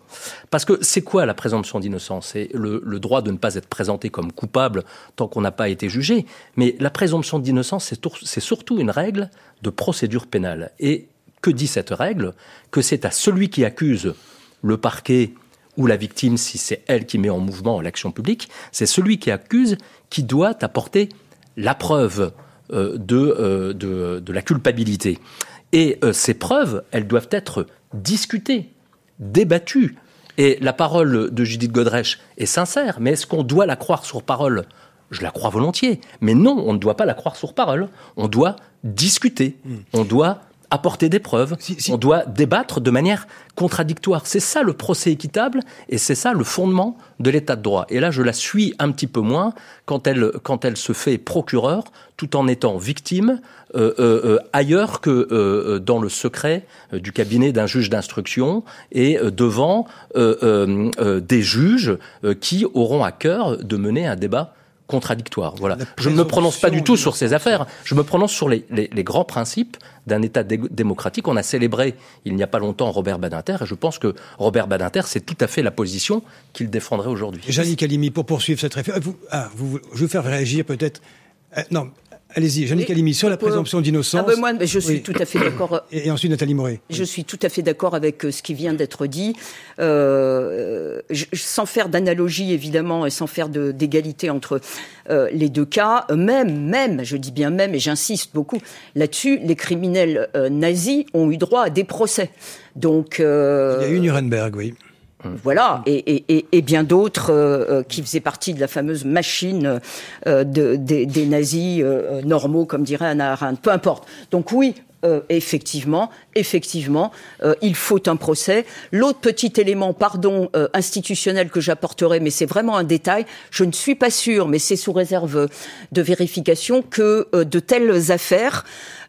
Parce que c'est quoi la présomption d'innocence? C'est le, droit de ne pas être présenté comme coupable tant qu'on n'a pas été jugé. Mais la présomption d'innocence, c'est surtout une règle de procédure pénale. Et que dit cette règle? Que c'est à celui qui accuse le parquet ou la victime, si c'est elle qui met en mouvement l'action publique, c'est celui qui accuse qui doit apporter la preuve euh, euh, de, la culpabilité. Et euh, ces preuves, elles doivent être discutées débattue. Et la parole de Judith Godrèche est sincère, mais est-ce qu'on doit la croire sur parole? Je la crois volontiers. Mais non, on ne doit pas la croire sur parole. On doit discuter. Hmm. On doit apporter des preuves. On doit débattre de manière contradictoire. C'est ça le procès équitable et c'est ça le fondement de l'état de droit. Et là, je la suis un petit peu moins quand elle, quand elle se fait procureur tout en étant victime euh, euh, euh, ailleurs que dans le secret du cabinet d'un juge d'instruction et devant des juges qui auront à cœur de mener un débat contradictoire. Voilà. Je ne me prononce pas du tout sur ces affaires. Je me prononce sur les, les, grands principes d'un État démocratique. On a célébré il n'y a pas longtemps Robert Badinter et je pense que Robert Badinter, c'est tout à fait la position qu'il défendrait aujourd'hui. Calimi, pour poursuivre cette réflexion, vous, ah, vous, je vais faire réagir peut-être. non, Allez-y, Jeanne Calimi, sur la présomption d'innocence. Ah ben moi, je suis tout à fait d'accord. Et, ensuite, Nathalie Moret. Je suis tout à fait d'accord avec euh, ce qui vient d'être dit. Euh, sans faire d'analogie, évidemment, et sans faire d'égalité entre euh, les deux cas, même, même, je dis bien même, et j'insiste beaucoup là-dessus, les criminels euh, nazis ont eu droit à des procès. Donc, Il y a eu Nuremberg, oui. Mmh. Voilà, et, bien d'autres euh, euh, qui faisaient partie de la fameuse machine euh, des, nazis normaux, comme dirait Anna Arendt. Peu importe. Donc oui, effectivement, effectivement, il faut un procès. L'autre petit élément, pardon, institutionnel que j'apporterai, mais c'est vraiment un détail, je ne suis pas sûre, mais c'est sous réserve de vérification, que de telles affaires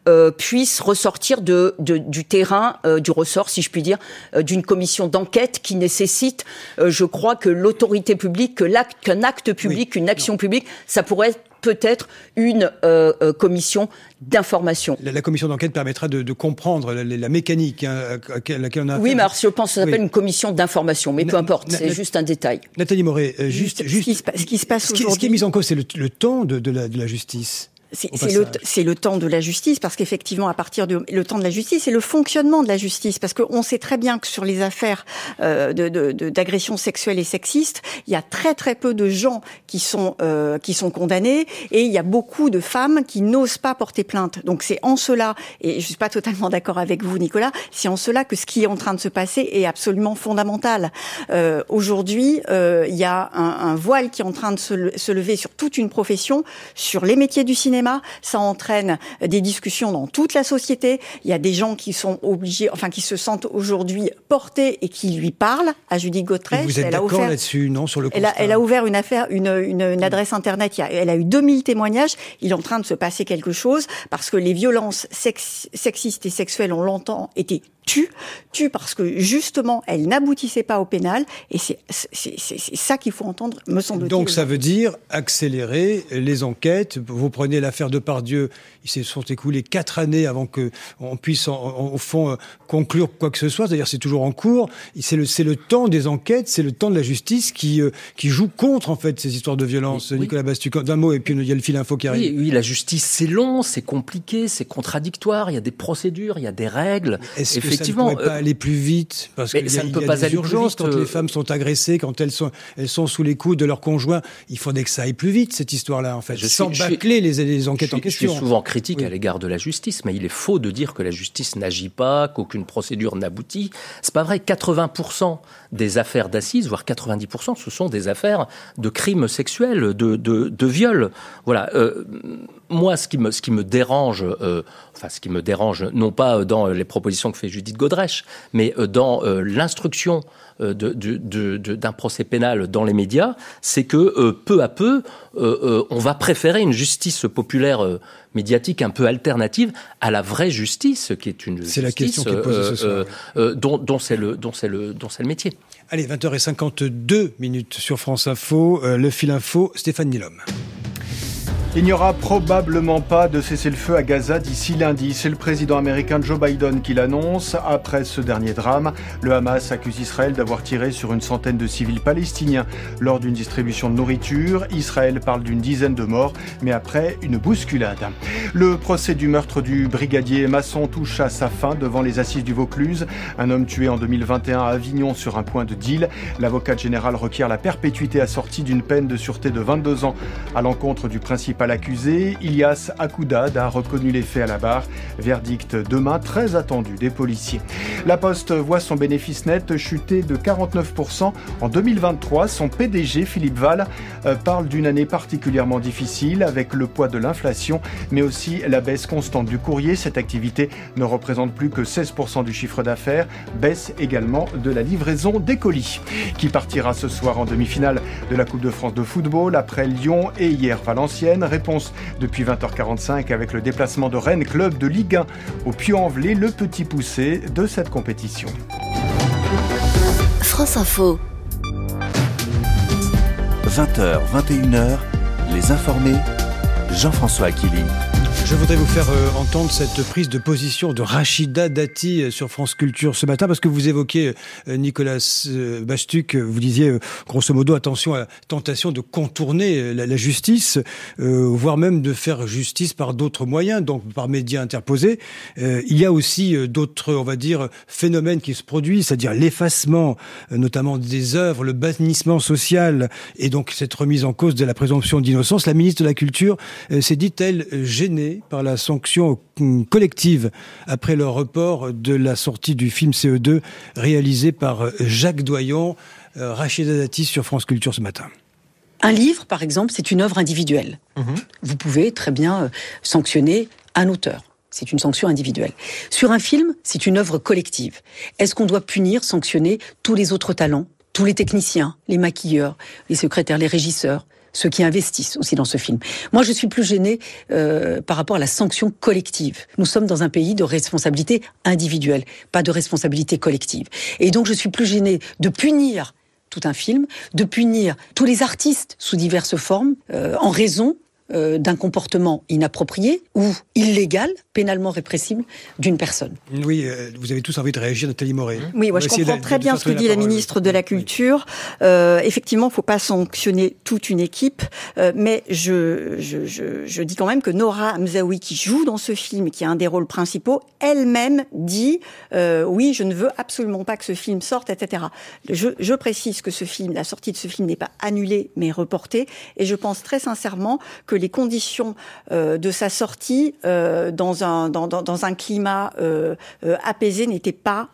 euh, puisse ressortir de, du terrain, euh, du ressort, si je puis dire, euh, d'une commission d'enquête qui nécessite, je crois, que l'autorité publique, que l'acte, qu'un acte public, une action publique, ça pourrait être peut-être une commission d'information. La, commission d'enquête permettra de, comprendre la, mécanique hein, à, laquelle on a. Oui, mais alors, je pense que ça s'appelle une commission d'information, mais peu importe, c'est juste un détail. Nathalie Moret, juste, juste, ce, qui se, passe aujourd'hui. Ce qui est mis en cause, c'est le, temps de, de, la, justice. C'est le, le, temps de la justice, parce qu'effectivement, à partir du le temps de la justice, c'est le fonctionnement de la justice, parce qu'on sait très bien que sur les affaires euh, d'agression de, sexuelle et sexiste, il y a très très peu de gens qui sont euh, qui sont condamnés, et il y a beaucoup de femmes qui n'osent pas porter plainte. Donc c'est en cela, et je suis pas totalement d'accord avec vous, Nicolas, c'est en cela que ce qui est en train de se passer est absolument fondamental. Euh, Aujourd'hui, euh, il y a un, un, voile qui est en train de se, se lever sur toute une profession, sur les métiers du cinéma ça entraîne des discussions dans toute la société. Il y a des gens qui sont obligés, enfin qui se sentent aujourd'hui portés et qui lui parlent à Judith Gautrech. Vous êtes d'accord là-dessus, non, sur le elle a, elle a, ouvert une affaire, une, une, une adresse internet. elle a eu 2000 témoignages. Il est en train de se passer quelque chose parce que les violences sexistes et sexuelles ont longtemps été tue, tue parce que justement elle n'aboutissait pas au pénal et c'est ça qu'il faut entendre, me semble-t-il. Donc ça veut dire accélérer les enquêtes. Vous prenez l'affaire de Pardieu, il se sont écoulés quatre années avant que on puisse, au fond, conclure quoi que ce soit. C'est-à-dire, c'est toujours en cours. C'est le, c'est le temps des enquêtes, c'est le temps de la justice qui, qui joue contre, en fait, ces histoires de violence. Nicolas Bastuc, d'un mot, et puis il y a le fil info qui arrive. Oui, oui la justice, c'est long, c'est compliqué, c'est contradictoire. Il y a des procédures, il y a des règles. Est-ce Effectivement, que ça ne pourrait pas aller plus vite? Parce que ça ne peut pas aller urgences quand les femmes sont agressées, quand elles sont, elles sont sous les coups de leur conjoint. Il faudrait que ça aille plus vite, cette histoire-là, en fait. Je sans bâcler les, les, enquêtes en question. Je suis souvent critique à l'égard de la justice, mais il est faux de dire que la justice n'agit pas, qu'aucune procédure n'aboutit. C'est pas vrai. 80% des affaires d'assises, voire 90%, ce sont des affaires de crimes sexuels, de, de, de viols. Voilà. Euh, moi, ce qui me, ce qui me dérange, euh, enfin, ce qui me dérange, non pas dans les propositions que fait Judith Godrèche, mais euh, dans euh, l'instruction d'un de, de, procès pénal dans les médias, c'est que peu à peu, on va préférer une justice populaire médiatique un peu alternative à la vraie justice, qui est une justice la question qui est posée ce soir. dont, dont c'est le, dont c'est le, dont c'est le métier. Allez, 20h52 minutes sur France Info, le fil info, Stéphane Nilom. Il n'y aura probablement pas de cessez-le-feu à Gaza d'ici lundi. C'est le président américain Joe Biden qui l'annonce. Après ce dernier drame, le Hamas accuse Israël d'avoir tiré sur une centaine de civils palestiniens lors d'une distribution de nourriture. Israël parle d'une dizaine de morts, mais après une bousculade. Le procès du meurtre du brigadier Masson touche à sa fin devant les assises du Vaucluse. Un homme tué en 2021 à Avignon sur un point de deal. L'avocat général requiert la perpétuité assortie d'une peine de sûreté de 22 ans à l'encontre du principal l'accusé. Ilias Akoudad a reconnu les faits à la barre. Verdict demain très attendu des policiers. La Poste voit son bénéfice net chuter de 49% en 2023. Son PDG, Philippe Val, euh, parle d'une année particulièrement difficile avec le poids de l'inflation, mais aussi la baisse constante du courrier. Cette activité ne représente plus que 16% du chiffre d'affaires. Baisse également de la livraison des colis, qui partira ce soir en demi-finale de la Coupe de France de football après Lyon et hier Valenciennes? Réponse depuis 20h45 avec le déplacement de Rennes, club de Ligue 1 au Puy-en-Velay, le petit poussé de cette compétition. France Info. 20h, 21h, les informés, Jean-François Aquili. Je voudrais vous faire euh, entendre cette prise de position de Rachida Dati euh, sur France Culture ce matin, parce que vous évoquez, euh, Nicolas Bastuc, vous disiez, grosso modo, attention à la tentation de contourner la, justice, voire même de faire justice par d'autres moyens, donc par médias interposés. il y a aussi d'autres, on va dire, phénomènes qui se produisent, c'est-à-dire l'effacement, notamment des œuvres, le bannissement social, et donc cette remise en cause de la présomption d'innocence. La ministre de la Culture s'est dit-elle gênée par la sanction collective après le report de la sortie du film CE2 réalisé par Jacques Doyon, euh, Rachida Dati sur France Culture ce matin. Un livre, par exemple, c'est une œuvre individuelle. Mhm. Vous pouvez très bien euh, sanctionner un auteur. C'est une sanction individuelle. Sur un film, c'est une œuvre collective. Est-ce qu'on doit punir, sanctionner tous les autres talents, tous les techniciens, les maquilleurs, les secrétaires, les régisseurs, ceux qui investissent aussi dans ce film. Moi, je suis plus gênée euh, par rapport à la sanction collective. Nous sommes dans un pays de responsabilité individuelle, pas de responsabilité collective. Et donc, je suis plus gênée de punir tout un film, de punir tous les artistes sous diverses formes, euh, en raison euh, d'un comportement inapproprié ou illégal, pénalement répressible, d'une personne. Oui, euh, vous avez tous envie de réagir, Nathalie Moret. Oui, moi je comprends très bien ce que dit la, ministre de la Culture. Euh, effectivement, il ne faut pas sanctionner toute une équipe, euh, mais je, je, je, je, dis quand même que Nora Mzaoui, qui joue dans ce film, qui a un des rôles principaux, elle-même dit oui, je ne veux absolument pas que ce film sorte, etc. Je, je précise que ce film, la sortie de ce film n'est pas annulée, mais reportée, et je pense très sincèrement que les conditions euh, de sa sortie euh, dans un dans, dans, un climat euh, apaisé n'étaient pas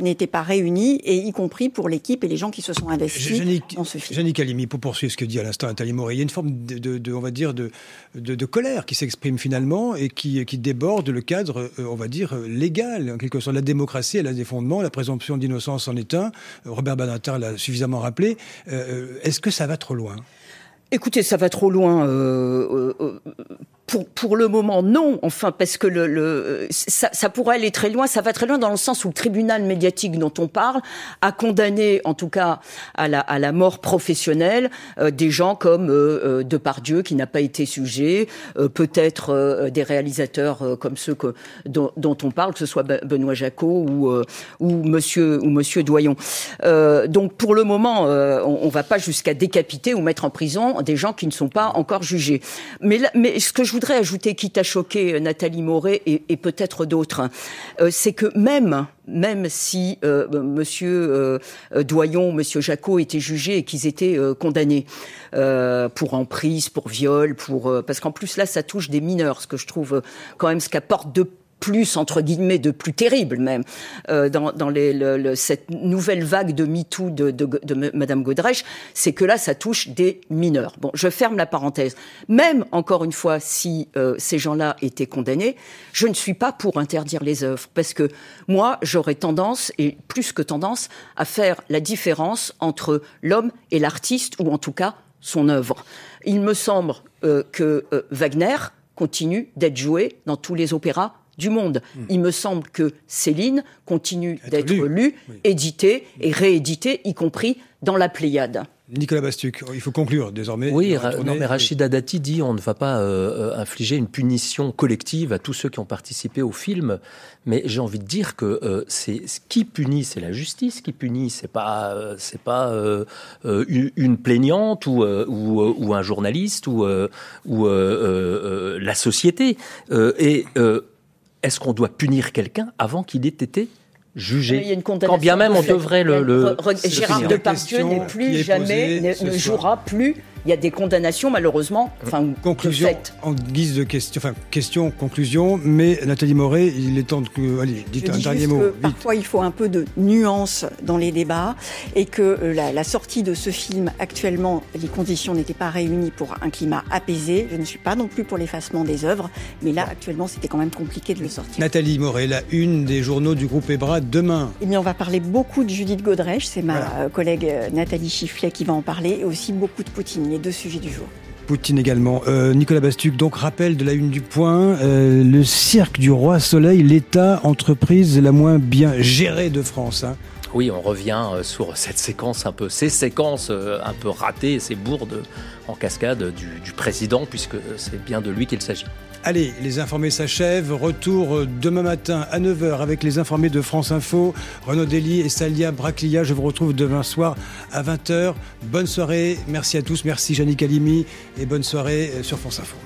n'étaient pas réunies et y compris pour l'équipe et les gens qui se sont investis dans ce film. Jeannick Alimi, pour poursuivre ce que dit à l'instant Nathalie Moret, il y a une forme de, de, on va dire de, de, de colère qui s'exprime finalement et qui, qui déborde le cadre on va dire légal en quelque sorte. La démocratie elle a des fondements la présomption d'innocence en est un. Robert Badinter l'a suffisamment rappelé. Est-ce que ça va trop loin? Écoutez, ça va trop loin. Euh, euh, pour, pour le moment, non. Enfin, parce que le, le ça, ça, pourrait aller très loin. Ça va très loin dans le sens où le tribunal médiatique dont on parle a condamné, en tout cas, à la, à la mort professionnelle euh, des gens comme euh, euh, Depardieu, qui n'a pas été sujet, euh, peut-être des réalisateurs comme ceux que, dont, dont, on parle, que ce soit Benoît Jacot ou, ou Monsieur ou Monsieur Doyon. donc, pour le moment, on, on va pas jusqu'à décapiter ou mettre en prison des gens qui ne sont pas encore jugés. Mais, mais ce que je voudrais ajouter, quitte à choquer euh, Nathalie Moret et, peut-être d'autres, euh, c'est que même si euh, Monsieur euh, Doyon, Monsieur Jacot étaient jugés et qu'ils étaient euh, condamnés euh, pour emprise, pour viol, pour parce qu'en plus là ça touche des mineurs, ce que je trouve quand même ce qu'apporte de plus entre guillemets de plus terrible même euh, dans, dans les, le, le, cette nouvelle vague de MeToo de, de, de Madame Godrèche, c'est que là ça touche des mineurs. Bon, je ferme la parenthèse. Même encore une fois, si euh, ces gens-là étaient condamnés, je ne suis pas pour interdire les œuvres parce que moi j'aurais tendance et plus que tendance à faire la différence entre l'homme et l'artiste ou en tout cas son œuvre. Il me semble euh, que euh, Wagner continue d'être joué dans tous les opéras du monde. Mmh. Il me semble que Céline continue d'être lue, oui. éditée et rééditée, y compris dans la Pléiade. Nicolas Bastuc, il faut conclure désormais. Oui, non, mais Rachida Dati dit on ne va pas euh, infliger une punition collective à tous ceux qui ont participé au film, mais j'ai envie de dire que euh, c'est ce qui punit, c'est la justice qui punit, c'est pas euh, c'est pas euh, une plaignante ou, ou, ou, un journaliste ou, ou la société. et est-ce qu'on doit punir quelqu'un avant qu'il ait été jugé Quand bien même on devrait le. le Gérard Depardieu n'est plus jamais, ne, ne jouera plus il y a des condamnations malheureusement. Enfin, conclusion en guise de question, enfin question, conclusion. Mais Nathalie Moret, il est temps que, allez, dites Je un dis dernier mot. Que parfois, il faut un peu de nuance dans les débats et que euh, la, la, sortie de ce film actuellement, les conditions n'étaient pas réunies pour un climat apaisé. Je ne suis pas non plus pour l'effacement des œuvres, mais là actuellement, c'était quand même compliqué de le sortir. Nathalie Moret, la une des journaux du groupe Ebra demain. Eh bien, on va parler beaucoup de Judith Godrèche, c'est ma voilà. collègue euh, Nathalie Chifflet qui va en parler, et aussi beaucoup de Poutine les deux sujets du jour. Poutine également. Euh, Nicolas Bastuc, donc rappel de la une du point, euh, le cirque du roi Soleil, l'État, entreprise la moins bien gérée de France. Hein. Oui, on revient sur cette séquence un peu, ces séquences euh, un peu ratées, ces bourdes en cascade du, du président, puisque c'est bien de lui qu'il s'agit. Allez, les informés s'achèvent. Retour demain matin à 9h avec les informés de France Info. Renaud Dely et Salia Braclia. Je vous retrouve demain soir à 20h. Bonne soirée. Merci à tous. Merci Jannick Alimi et bonne soirée sur France Info.